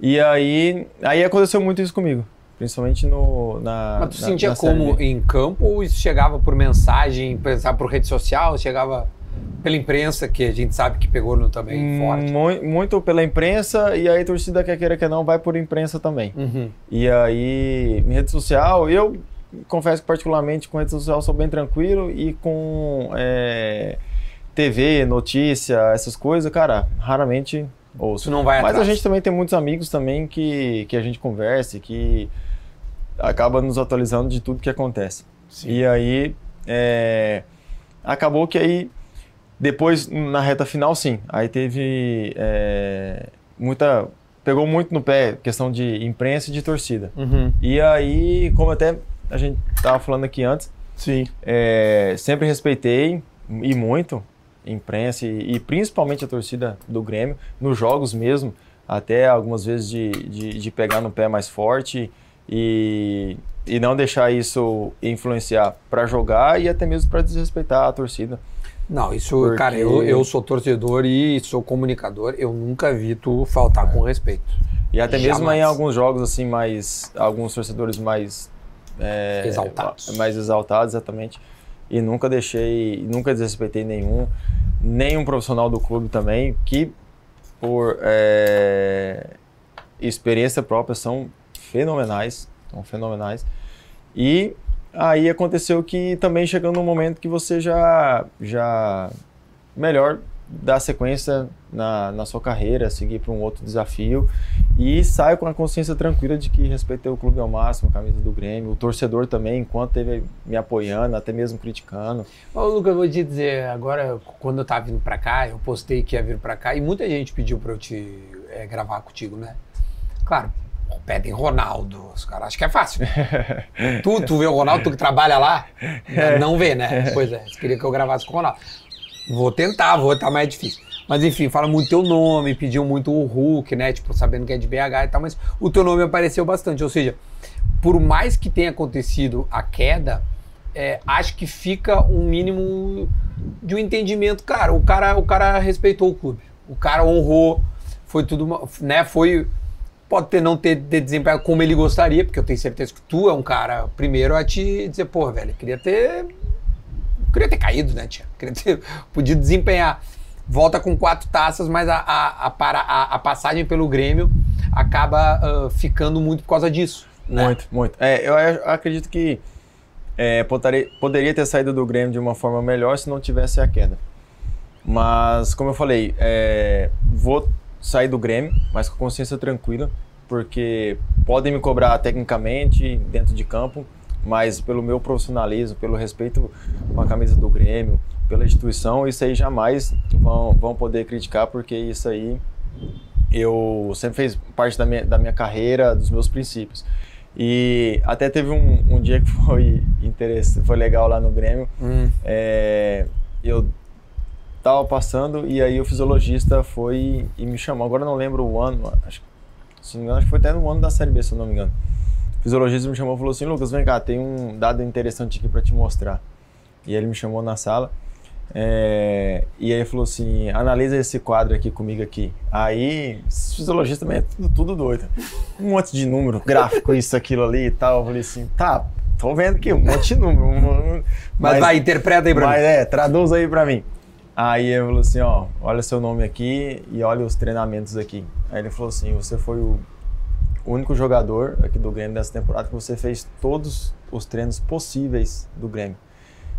E aí, aí aconteceu muito isso comigo, principalmente no na Mas tu na- sentia na como em campo ou isso chegava por mensagem, pensava por rede social, chegava pela imprensa, que a gente sabe que pegou no também forte? Mu- Muito pela imprensa, e aí a torcida quer queira que não, vai por imprensa também. Uhum. E aí, rede social, eu confesso que particularmente com rede social sou bem tranquilo e com é, TV, notícia, essas coisas, cara, raramente ouço. Tu não vai Mas atrás. a gente também tem muitos amigos também que, que a gente conversa e que acaba nos atualizando de tudo que acontece. E aí, é, acabou que aí, depois, na reta final, sim. Aí teve é, muita... Pegou muito no pé questão de imprensa e de torcida. Uhum. E aí, como até a gente tava falando aqui antes, Sim. é, sempre respeitei e muito imprensa e, e principalmente a torcida do Grêmio, nos jogos mesmo, até algumas vezes de, de, de pegar no pé mais forte e, e não deixar isso influenciar para jogar e até mesmo para desrespeitar a torcida. Não, isso, Porque- cara, eu, eu sou torcedor e sou comunicador, eu nunca vi tu faltar com respeito. E até mesmo Jamais. em alguns jogos assim mais alguns torcedores mais é, Exaltados. mais exaltados exatamente e nunca deixei nunca desrespeitei nenhum nenhum profissional do clube também que por é, experiência própria são fenomenais são fenomenais. E aí aconteceu que também chegando um momento que você já, já melhor dar sequência na, na sua carreira, seguir para um outro desafio e saio com a consciência tranquila de que respeitei o clube ao máximo, a camisa do Grêmio, o torcedor também, enquanto teve me apoiando, até mesmo criticando. Ô, Lucas, eu vou te dizer, agora, quando eu tava vindo para cá, eu postei que ia vir para cá e muita gente pediu para eu te é, gravar contigo, né? Claro, pedem Ronaldo, os caras acham que é fácil. tu, tu vê o Ronaldo, tu que trabalha lá, não vê, né? Pois é, queria que eu gravasse com o Ronaldo. Vou tentar, vou estar mais difícil. Mas enfim, fala muito teu nome, pediu muito o Hulk, né? Tipo, sabendo que é de BH e tal, mas o teu nome apareceu bastante. Ou seja, por mais que tenha acontecido a queda, é, acho que fica um mínimo de um entendimento. Cara, o cara, o cara respeitou o clube. O cara honrou, foi tudo, né? Foi. Pode ter não ter, ter desempenhado como ele gostaria, porque eu tenho certeza que tu é um cara, primeiro, a te dizer, pô, velho, queria ter Queria ter caído, né, tia? Queria ter *laughs* podido desempenhar. Volta com quatro taças, mas a, a, a, a passagem pelo Grêmio acaba uh, ficando muito por causa disso. Né? Muito, muito. É, eu acredito que é, poderia, poderia ter saído do Grêmio de uma forma melhor se não tivesse a queda. Mas, como eu falei, é, vou sair do Grêmio, mas com consciência tranquila, porque podem me cobrar tecnicamente dentro de campo, mas pelo meu profissionalismo, pelo respeito com a camisa do Grêmio, pela instituição, isso aí jamais vão, vão poder criticar, porque isso aí eu sempre fez parte da minha, da minha carreira, dos meus princípios. E até teve um, um dia que *laughs* foi interessante, foi legal lá no Grêmio. Hum. É, eu tava passando e aí o fisiologista foi e me chamou. Agora não lembro o ano, acho, se não me engano, acho que foi até no ano da Série B, se eu não me engano fisiologista me chamou e falou assim: Lucas, vem cá, tem um dado interessante aqui para te mostrar. E ele me chamou na sala. É, e aí falou assim: analisa esse quadro aqui comigo aqui. Aí, fisiologista também é tudo, tudo doido. Um monte de número, gráfico, isso, aquilo ali e tal. Eu falei assim: tá, tô vendo aqui, um monte de número. mas, mas, vai, interpreta aí pra mas, mim. É, traduz aí pra mim. Aí ele falou assim: ó, olha seu nome aqui e olha os treinamentos aqui. Aí ele falou assim: você foi o único jogador aqui do Grêmio dessa temporada que você fez todos os treinos possíveis do Grêmio.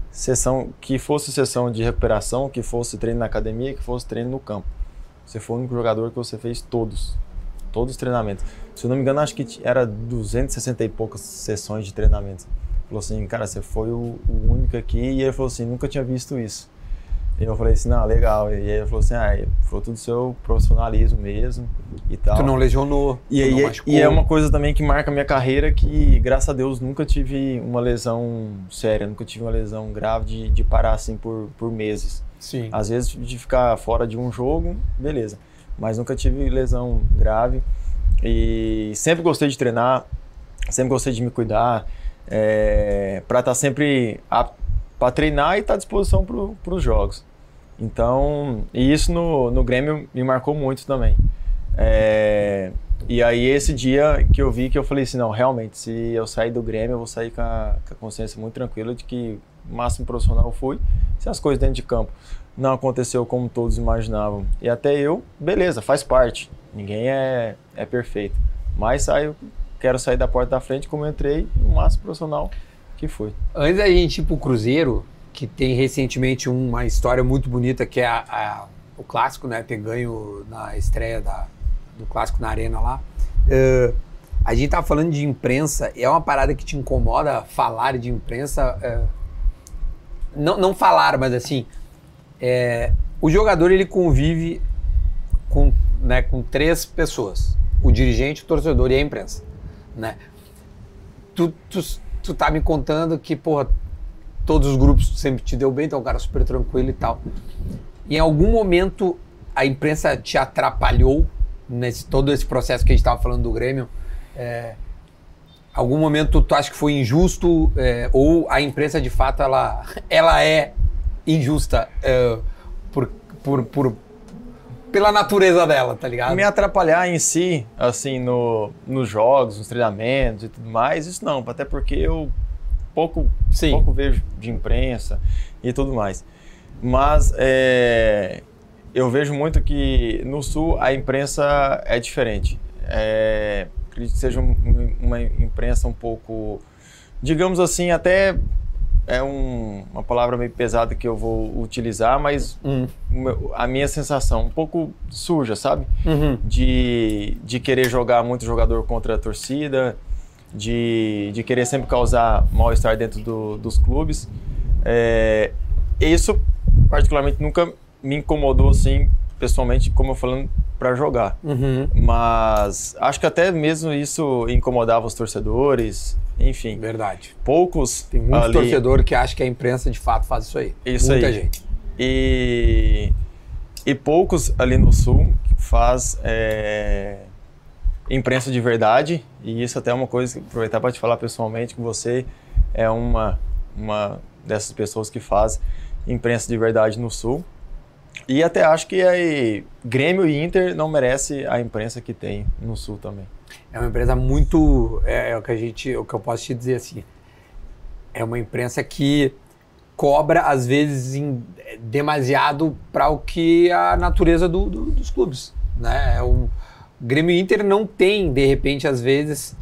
Sessão que fosse sessão de recuperação, que fosse treino na academia, que fosse treino no campo. Você foi o único jogador que você fez todos, todos os treinamentos. Se eu não me engano, acho que era 260 e poucas sessões de treinamento. Falou assim, cara, você foi o, o único aqui e ele falou assim, nunca tinha visto isso. E eu falei assim, não, legal. E ele falou assim, ah, fruto do seu profissionalismo mesmo e tal. Tu não lesionou, e, aí, não e é uma coisa também que marca a minha carreira que, graças a Deus, nunca tive uma lesão séria, nunca tive uma lesão grave de, de parar assim por, por meses. Sim. Às vezes de ficar fora de um jogo, beleza. Mas nunca tive lesão grave. E sempre gostei de treinar, sempre gostei de me cuidar, é, para estar tá sempre apto para treinar e estar tá à disposição para os jogos. Então, e isso no, no Grêmio me marcou muito também. É, e aí esse dia que eu vi que eu falei assim, não, realmente, se eu sair do Grêmio, eu vou sair com a, com a consciência muito tranquila de que o máximo profissional eu fui, se as coisas dentro de campo não aconteceu como todos imaginavam. E até eu, beleza, faz parte. Ninguém é, é perfeito. Mas saio, quero sair da porta da frente como eu entrei, o máximo profissional que foi. Antes da gente ir pro Cruzeiro, que tem recentemente uma história muito bonita, que é a, a, o clássico, né? Ter ganho na estreia da, do clássico na arena lá. Uh, a gente tava falando de imprensa, é uma parada que te incomoda falar de imprensa. Uh, não, não falar, mas assim. É, o jogador ele convive com, né, com três pessoas: o dirigente, o torcedor e a imprensa. Né? Tu, tu, tu tá me contando que, porra, todos os grupos sempre te deu bem, então é um cara super tranquilo e tal. Em algum momento a imprensa te atrapalhou nesse todo esse processo que a gente estava falando do Grêmio? É, algum momento tu acha que foi injusto é, ou a imprensa de fato ela, ela é injusta é, por, por, por, pela natureza dela, tá ligado? Me atrapalhar em si, assim, no, nos jogos, nos treinamentos e tudo mais, isso não, até porque eu pouco, Sim. pouco vejo de imprensa e tudo mais. Mas é, eu vejo muito que no Sul a imprensa é diferente. É, acredito que seja um- uma imprensa um pouco, digamos assim, até é um- uma palavra meio pesada que eu vou utilizar, mas Hum. a minha sensação um pouco suja, sabe? Uhum. de, de querer jogar muito jogador contra a torcida, de, de querer sempre causar mal-estar dentro do- dos clubes. É, isso, particularmente, nunca me incomodou, assim, pessoalmente, como eu falando, para jogar. Uhum. Mas acho que até mesmo isso incomodava os torcedores, enfim. Verdade. Poucos Tem muito ali- torcedor que acha que a imprensa de fato faz isso aí. Isso Muita aí. gente. E, e poucos ali no sul faz é, imprensa de verdade. E isso até é uma coisa que aproveitar para te falar pessoalmente que você é uma, uma dessas pessoas que faz imprensa de verdade no sul. E até acho que aí, Grêmio e Inter não merece a imprensa que tem no sul também. É uma empresa muito. É, é o que a gente. O que eu posso te dizer assim. É uma imprensa que cobra, às vezes, em- demasiado para o que a natureza do- do- dos clubes. Né? É o Grêmio e Inter não tem, de repente, às vezes,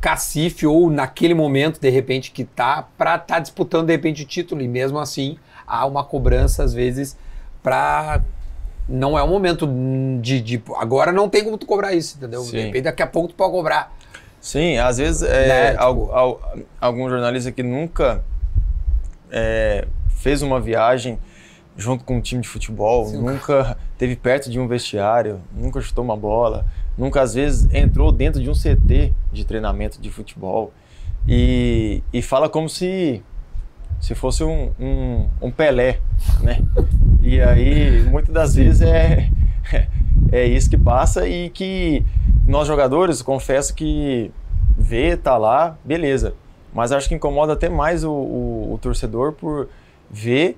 cacife ou naquele momento, de repente, que tá para estar disputando, de repente, o título. E mesmo assim, há uma cobrança, às vezes, para. Não é o momento de, de. Agora não tem como tu cobrar isso, entendeu? De Sim. repente, daqui a pouco tu pode cobrar. Sim, às vezes é, Né, tipo- al- al- algum jornalista que nunca é, fez uma viagem junto com um time de futebol, Sim. nunca teve perto de um vestiário, nunca chutou uma bola, nunca às vezes entrou dentro de um CT de treinamento de futebol e, e fala como se se fosse um, um, um Pelé, né? E aí muitas das vezes é *laughs* é isso que passa e que nós jogadores, confesso que vê, tá lá, beleza. Mas acho que incomoda até mais o, o- o torcedor por ver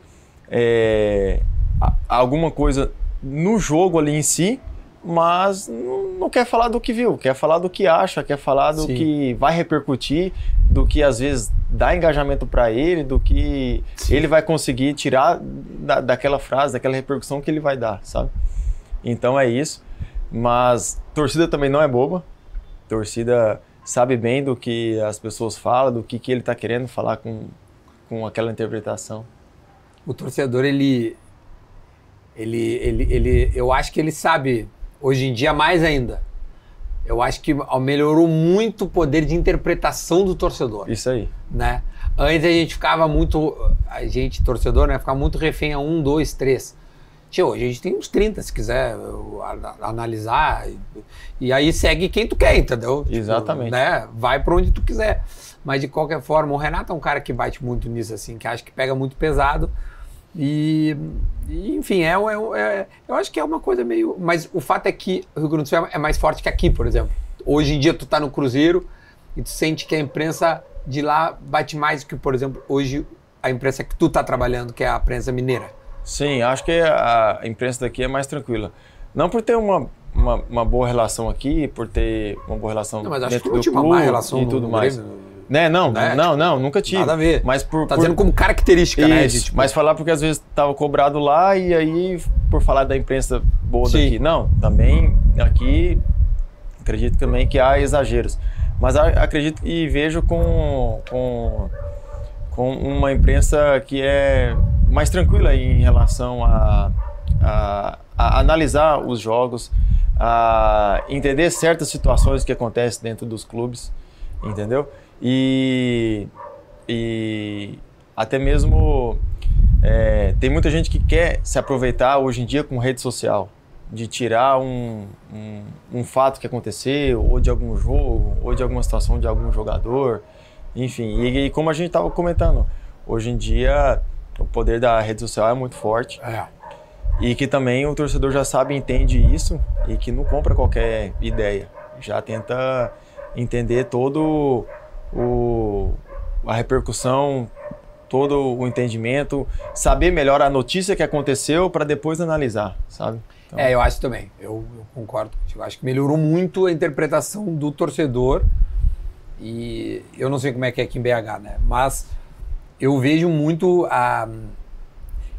é, a- alguma coisa no jogo ali em si, mas não, quer falar do que viu, quer falar do que acha, quer falar do Sim. que vai repercutir, do que às vezes dá engajamento para ele, do que Sim. ele vai conseguir tirar da, daquela frase, daquela repercussão que ele vai dar, sabe? Então é isso. Mas torcida também não é boba. Torcida sabe bem do que as pessoas falam, do que, que ele está querendo falar com, com aquela interpretação. O torcedor, ele, ele, ele, ele. Eu acho que ele sabe, hoje em dia, mais ainda. Eu acho que melhorou muito o poder de interpretação do torcedor. Isso aí. né? Antes a gente ficava muito, a gente, torcedor, né? Ficava muito refém a um, dois, três. Tio, hoje a gente tem uns 30, se quiser analisar. E, aí segue quem tu quer, entendeu? Tipo, Exatamente. né? Vai pra onde tu quiser. Mas de qualquer forma, o Renato é um cara que bate muito nisso, assim, que acha que pega muito pesado. E, enfim, é, é- é- eu acho que é uma coisa meio. Mas o fato é que o Rio Grande do Sul é mais forte que aqui, por exemplo. Hoje em dia tu tá no Cruzeiro e tu sente que a imprensa de lá bate mais que, por exemplo, hoje a imprensa que tu tá trabalhando, que é a imprensa mineira. Sim, acho que a imprensa daqui é mais tranquila. Não por ter uma, uma, uma boa relação aqui, por ter uma boa relação Não, mas acho que dentro não do tinha uma clube má relação e tudo mais. Grêmio, Né? Não, né? não, não, nunca tive. Nada a ver. Mas por, Tá por- dizendo como característica, né? Isso, de, tipo, mas falar porque às vezes estava cobrado lá e aí por falar da imprensa boa Sim. daqui. Não, também aqui acredito também que há exageros. Mas acredito e vejo com, com, com uma imprensa que é mais tranquila em relação a, a, a analisar os jogos, a entender certas situações que acontecem dentro dos clubes, entendeu? E, e até mesmo é, tem muita gente que quer se aproveitar hoje em dia com rede social, de tirar um, um, um fato que aconteceu, ou de algum jogo, ou de alguma situação de algum jogador, enfim. E, e como a gente estava comentando, hoje em dia o poder da rede social é muito forte É. e que também o torcedor já sabe entende isso e que não compra qualquer ideia, já tenta entender todo o a repercussão, todo o entendimento, saber melhor a notícia que aconteceu para depois analisar, sabe? Então, É, eu acho também. Eu, eu concordo. Eu acho que melhorou muito a interpretação do torcedor. E eu não sei como é que é aqui em BH, né? Mas eu vejo muito a.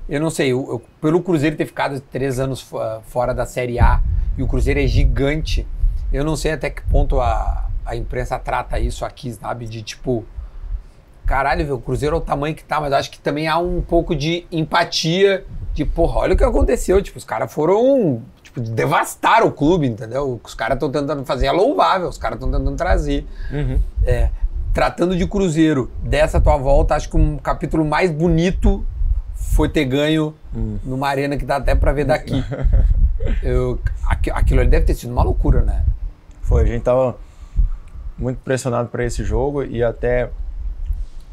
Eu não sei, eu- eu- pelo Cruzeiro ter ficado três anos fo- fora da Série A e o Cruzeiro é gigante, Eu não sei até que ponto a, a imprensa trata isso aqui, sabe? De tipo, caralho, viu, o Cruzeiro é o tamanho que tá, mas acho que também há um pouco de empatia, de porra, olha o que aconteceu. Tipo, os caras foram. Tipo, devastaram o clube, entendeu? Os caras estão tentando fazer é louvável, os caras estão tentando trazer. É, tratando de Cruzeiro, dessa tua volta, acho que um capítulo mais bonito foi ter ganho numa arena que dá até pra ver daqui. *laughs* Eu, aqui- aquilo ali deve ter sido uma loucura, né? Foi, a gente tava muito pressionado para esse jogo e até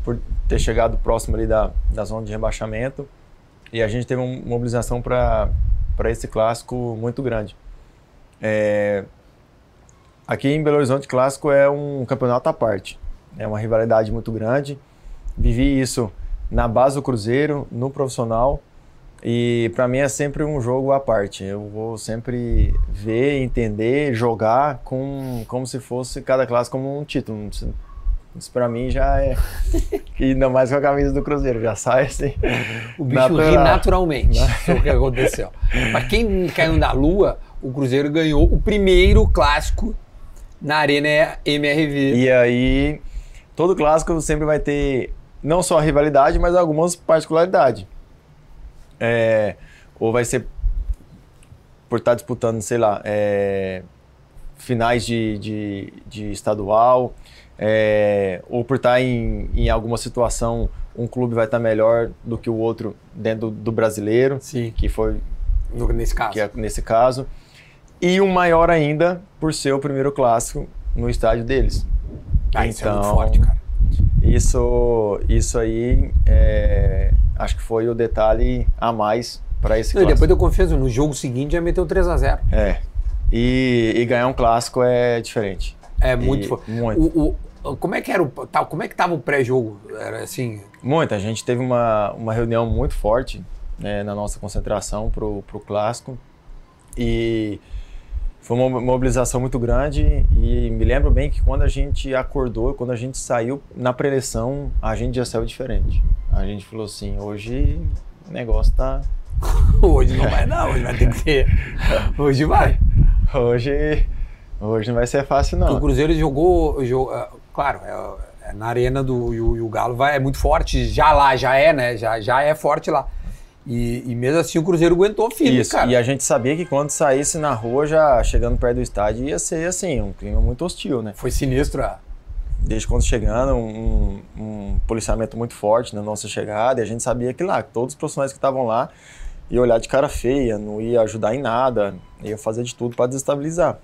por ter chegado próximo ali da, da zona de rebaixamento e a gente teve uma mobilização para esse clássico muito grande. É, aqui em Belo Horizonte, clássico é um campeonato à parte, é uma rivalidade muito grande. Vivi isso na base do Cruzeiro, no profissional e para mim é sempre um jogo à parte. Eu vou sempre ver, entender, jogar com, como se fosse cada classe como um título. Isso, para mim já é. *laughs* E ainda mais com a camisa do Cruzeiro, já sai assim. O bicho ri natural. naturalmente. Foi o que aconteceu. Pra quem caiu da lua, o Cruzeiro ganhou o primeiro clássico na Arena MRV. E aí, todo clássico sempre vai ter não só a rivalidade, mas algumas particularidades. É, ou vai ser por estar disputando, sei lá, é, finais de, de, de estadual, é, ou por estar em, em alguma situação, um clube vai estar melhor do que o outro dentro do, do brasileiro, Sim, que foi nesse caso. que é nesse caso, e um maior ainda por ser o primeiro clássico no estádio deles. Ah, isso é muito Então, forte, cara. Isso, isso aí, é, acho que foi o detalhe a mais para esse Não, clássico. depois deu confiança, no jogo seguinte já meteu 3x0. É. E, e ganhar um clássico é diferente. É muito E- muito. O, o- como é que era o. Tá, como é que tava o pré-jogo? Era assim. Muito. A gente teve uma, uma reunião muito forte né, na nossa concentração pro, pro clássico. E foi uma mobilização muito grande. E me lembro bem que quando a gente acordou, quando a gente saiu na preleção, a gente já saiu diferente. A gente falou assim: hoje o negócio tá. *laughs* Hoje não vai, não, hoje vai ter que ter. *laughs* Hoje vai. Hoje, hoje não vai ser fácil, não. O Cruzeiro jogou. jogou ah, claro, é, é na arena do. E o, e o Galo vai, é muito forte. Já lá, já é, né? Já, já é forte lá. E, e mesmo assim o Cruzeiro aguentou firme, Isso, cara. e a gente sabia que quando saísse na rua, já chegando perto do estádio, ia ser assim, um clima muito hostil, né? Foi sinistro, ah. Desde quando chegando, um, um policiamento muito forte na nossa chegada, e a gente sabia que lá, todos os profissionais que estavam lá, ia olhar de cara feia, não ia ajudar em nada, ia fazer de tudo para desestabilizar.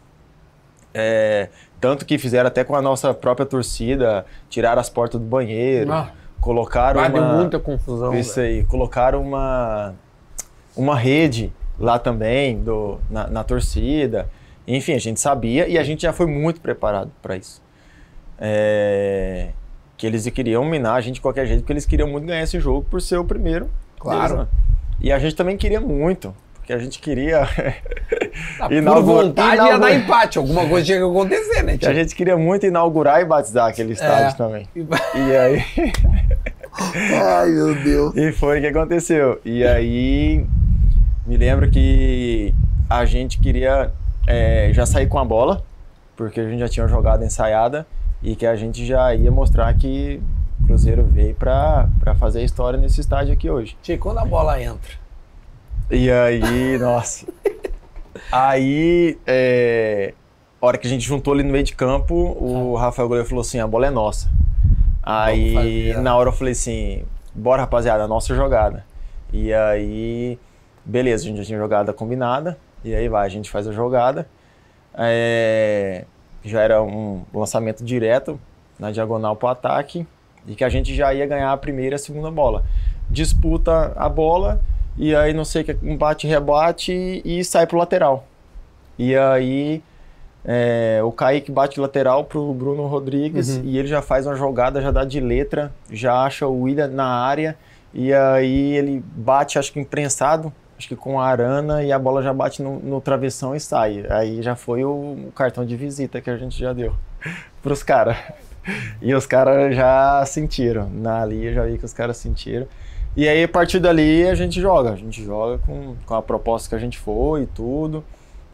É, tanto que fizeram até com a nossa própria torcida, tiraram as portas do banheiro, Ah. Colocaram Ah, uma... deu muita confusão. Isso velho. aí, colocaram uma, uma rede lá também do, na, na torcida. Enfim, a gente sabia e a gente já foi muito preparado para isso. É, que eles queriam minar a gente de qualquer jeito, porque eles queriam muito ganhar esse jogo por ser o primeiro. Claro. deles, né? E a gente também queria muito, porque a gente queria. *laughs* Ah, por inaugura- vontade ia dar empate. Alguma coisa tinha que acontecer, né? *laughs* que a gente queria muito inaugurar e batizar aquele estádio É. também. E aí. *laughs* Ai, meu Deus. E foi o que aconteceu. E aí, me lembro que a gente queria é, já sair com a bola, porque a gente já tinha uma jogada ensaiada e que a gente já ia mostrar que o Cruzeiro veio para fazer história nesse estádio aqui hoje. Tchê, quando a bola entra. E aí, nossa. Aí, é, a hora que a gente juntou ali no meio de campo, o Rafael Goleiro falou assim: a bola é nossa. Aí, na hora eu falei assim: bora, rapaziada, nossa jogada. E aí, beleza, a gente já tinha jogada combinada. E aí vai, a gente faz a jogada. É, já era um lançamento direto na diagonal para o ataque. E que a gente já ia ganhar a primeira e a segunda bola. Disputa a bola e aí não sei o que, um bate, rebate e, e sai pro lateral. E aí é, o Kaique bate lateral pro Bruno Rodrigues Uhum. e ele já faz uma jogada, já dá de letra, já acha o William na área e aí ele bate, acho que imprensado, acho que com a arana e a bola já bate no, no travessão e sai. Aí já foi o, o cartão de visita que a gente já deu *laughs* pros caras. E os caras já sentiram. Na ali eu já vi que os caras sentiram. E aí, a partir dali, a gente joga. A gente joga com, com a proposta que a gente foi e tudo.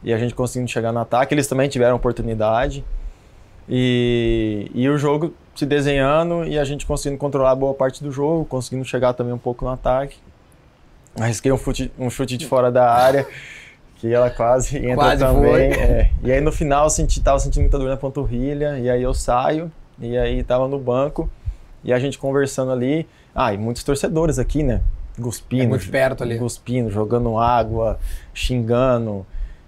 e a gente conseguindo chegar no ataque. Eles também tiveram oportunidade. E, e o jogo se desenhando e a gente conseguindo controlar boa parte do jogo, conseguindo chegar também um pouco no ataque. Arrisquei um chute, um chute de fora da área, *laughs* que ela quase entra Quase também. é. E aí no final eu senti, tava sentindo muita dor na panturrilha, e aí eu saio, e aí tava no banco, e a gente conversando ali. Ah, e muitos torcedores aqui, né? Guspindo. É muito perto ali. Guspindo, jogando água, xingando,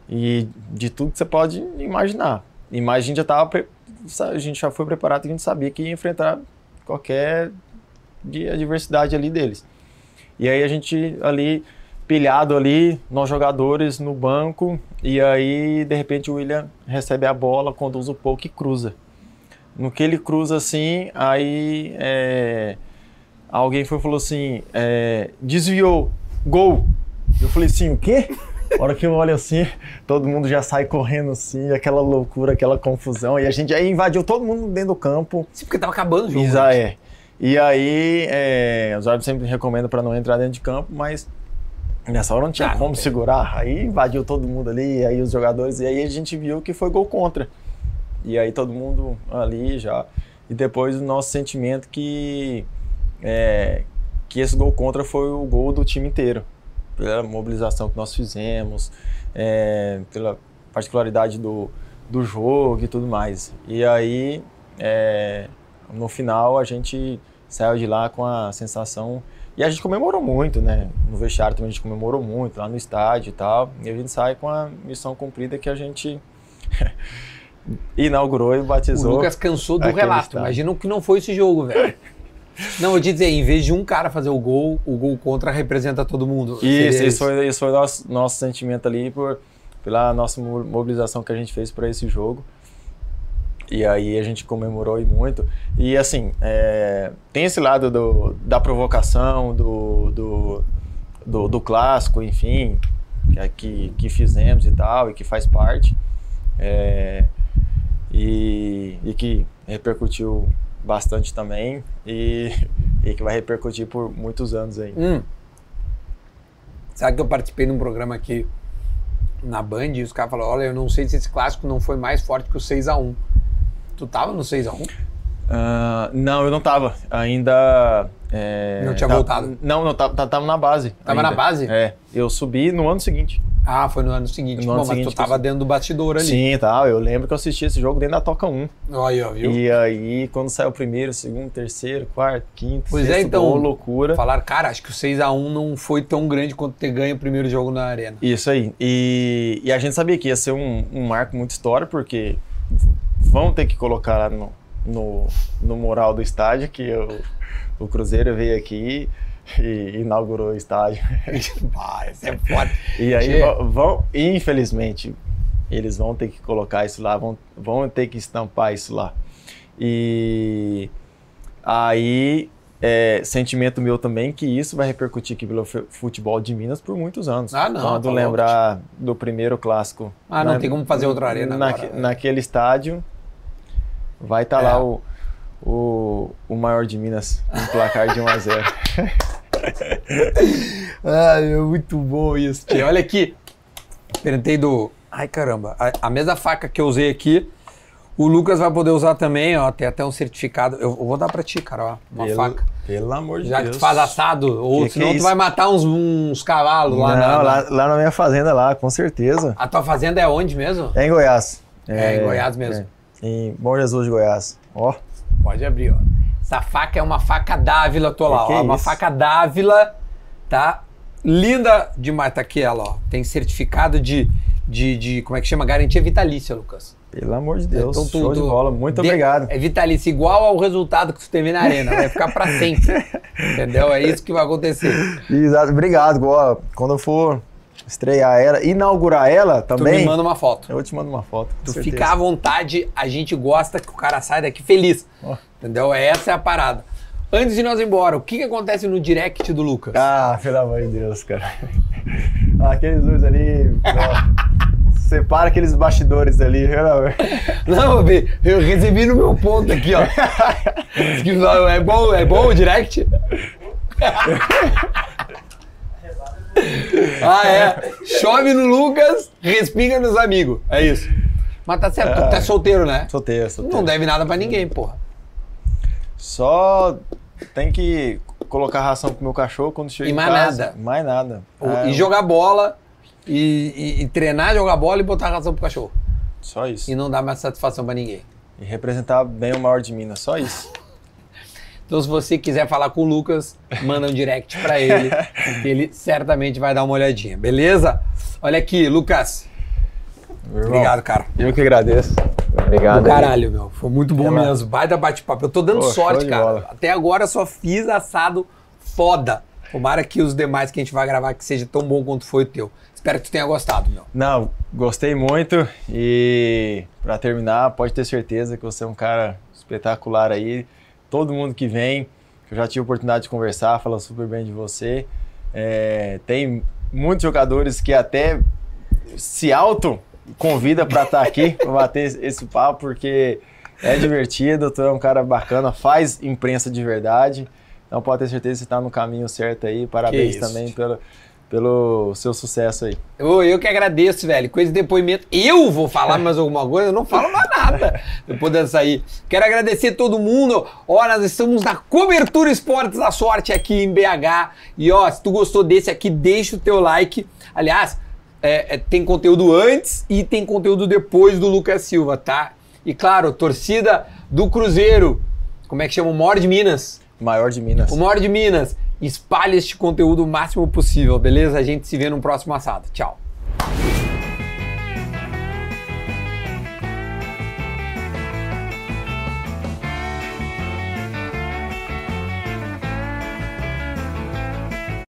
e de tudo que você pode imaginar. E mais a gente já tava. A gente já foi preparado, a gente sabia que ia enfrentar qualquer de adversidade ali deles. E aí a gente ali, pilhado ali, nós jogadores no banco, e aí de repente o William recebe a bola, conduz um pouco e cruza. No que ele cruza assim, aí é, alguém foi falou assim, é, desviou, gol. Eu falei assim, o quê? A hora que eu olho assim, todo mundo já sai correndo assim, aquela loucura, aquela confusão, e a gente aí invadiu todo mundo dentro do campo. Sim, porque tava acabando o jogo. Isa, né? é. E aí, é, os árbitros sempre recomendam para não entrar dentro de campo, mas nessa hora não tinha Ah, não como tem. segurar. Aí invadiu todo mundo ali, aí os jogadores, e aí a gente viu que foi gol contra. E aí todo mundo ali já. E depois o nosso sentimento que, é, que esse gol contra foi o gol do time inteiro. Pela mobilização que nós fizemos, é, pela particularidade do, do jogo e tudo mais. E aí, é, no final, a gente saiu de lá com a sensação. E a gente comemorou muito, né? No vestiário também a gente comemorou muito, lá no estádio e tal. E a gente sai com a missão cumprida que a gente *laughs* inaugurou e O batizou. Lucas cansou do relato. estádio. Imagina o que não foi esse jogo, velho. Não, eu te dizer, em vez de um cara fazer o gol, o gol contra representa todo mundo. Isso, isso foi, isso foi o nosso, nosso sentimento ali por, pela nossa mo- mobilização que a gente fez para esse jogo. E aí a gente comemorou e muito. E assim, é, tem esse lado do, da provocação, do, do, do, do clássico, enfim, que, é que, que fizemos e tal, e que faz parte. É, e, e que repercutiu bastante também e, *laughs* e que vai repercutir por muitos anos aí. Hum. Sabe que eu participei de um programa aqui na Band e os caras falaram: olha, eu não sei se esse clássico não foi mais forte que o 6x1. Tu tava no 6x1? Ah, não, eu não tava. Ainda. É, Não tinha tá- voltado? Não, não, tava, tava na base. Tava ainda. na base? É. Eu subi no ano seguinte. Ah, foi no ano seguinte. No Bom, ano mas seguinte tu tava eu- dentro do bastidor ali. Sim, tá. Eu lembro que eu assisti esse jogo dentro da Toca 1. Olha, ó, viu? E aí, quando saiu o primeiro, segundo, terceiro, quarto, quinto, Pois é, sexto então- gol, loucura. Falaram, cara, acho que o 6x1 não foi tão grande quanto ter ganho o primeiro jogo na arena. Isso aí. E, e a gente sabia que ia ser um, um marco muito histórico, porque vão ter que colocar lá no, no, no moral do estádio que o, o Cruzeiro veio aqui e inaugurou o estádio. ah, esse é forte. E aí vão, vão- infelizmente, eles vão ter que colocar isso lá, vão, vão ter que estampar isso lá. E aí, é, sentimento meu também que isso vai repercutir aqui pelo fu- futebol de Minas por muitos anos. Ah, não, Quando tá louco. lembrar do primeiro clássico. Ah, não tem como fazer outra arena naque- agora, né? Naquele estádio, vai estar É. lá o, o, o maior de Minas, um placar de 1 a 0 *laughs* Ai, é muito bom isso, tia. Olha aqui. Perguntei do. Ai, caramba. A, a mesma faca que eu usei aqui, o Lucas vai poder usar também, ó. Tem até um certificado. Eu, eu vou dar pra ti, cara, ó. Uma pelo, faca. Pelo amor de Já Deus. que tu faz assado, ou Que que senão é tu vai matar uns, uns cavalos lá Não, na, na- lá, lá na minha fazenda lá, com certeza. A tua fazenda é onde mesmo? É em Goiás. É, em Goiás mesmo. é. Em Bom Jesus de Goiás. Ó, Pode abrir, ó. Essa faca é uma faca Dávila, tô lá, Que ó. é Uma isso? faca Dávila, tá? Linda demais, tá aqui ela, ó. Tem certificado de, de, de como é que chama? Garantia vitalícia, Lucas. pelo amor de Deus. Então, tu- show de tu- bola. Muito de- obrigado. É vitalício, igual ao resultado que tu teve na arena. Vai ficar pra sempre. *laughs* entendeu? É isso que vai acontecer. Exato, obrigado. Quando eu for estrear ela, inaugurar ela Tu também, me manda uma foto. eu te mando uma foto. Tu certeza. fica à vontade, a gente gosta que o cara saia daqui feliz. Ó. Entendeu? Essa é a parada. Antes de nós ir embora, o que, que acontece no direct do Lucas? Ah, pelo amor de Deus, cara. *laughs* Aqueles dois ali. *laughs* separa aqueles bastidores ali. amor. Não, Bê, eu recebi no meu ponto aqui, ó. *laughs* É bom, é bom o direct? Ah, é. Chove no Lucas, respinga nos amigos. É isso. Mas tá certo, tu tá solteiro, né? Solteiro, solteiro. Não deve nada pra ninguém, porra. Só tem que colocar ração pro meu cachorro quando chega E em mais casa. nada. Mais nada. É, e jogar bola, e, e- e treinar, jogar bola e botar razão pro cachorro. Só isso. E não dar mais satisfação pra ninguém. E representar bem o maior de Minas. Só isso. Então, se você quiser falar com o Lucas, manda um direct pra ele, que ele certamente vai dar uma olhadinha, beleza? Olha aqui, Lucas. Meu irmão, Obrigado, cara. Eu que agradeço. Obrigado. Do caralho, meu. Foi muito bom mesmo. Vai dar bate-papo. Eu tô dando Pô, sorte, cara. bola. Até agora só fiz assado foda. Tomara que os demais que a gente vai gravar que seja tão bom quanto foi o teu. Espero que tu tenha gostado, meu. Não, gostei muito e pra terminar, pode ter certeza que você é um cara espetacular aí. Todo mundo que vem, que eu já tive a oportunidade de conversar, fala super bem de você. É, tem muitos jogadores que até se auto convida para estar aqui, *laughs* para bater esse papo, porque é divertido, tu é um cara bacana, faz imprensa de verdade. Então pode ter certeza que você está no caminho certo aí. Parabéns também tio. Pelo, seu sucesso aí. Eu, eu que agradeço, velho. Com esse depoimento, eu vou falar mais alguma coisa, eu não falo mais nada *laughs* depois dessa aí. Quero agradecer todo mundo. Ó, nós estamos na cobertura Esportes da Sorte aqui em BH. E ó, se tu gostou desse aqui, deixa o teu like. Aliás, é, é, tem conteúdo antes e tem conteúdo depois do Lucas Silva, tá? E claro, torcida do Cruzeiro. Como é que chama? O maior de Minas. Maior de Minas. O maior de Minas. Espalhe este conteúdo o máximo possível, beleza? A gente se vê no próximo assado. Tchau.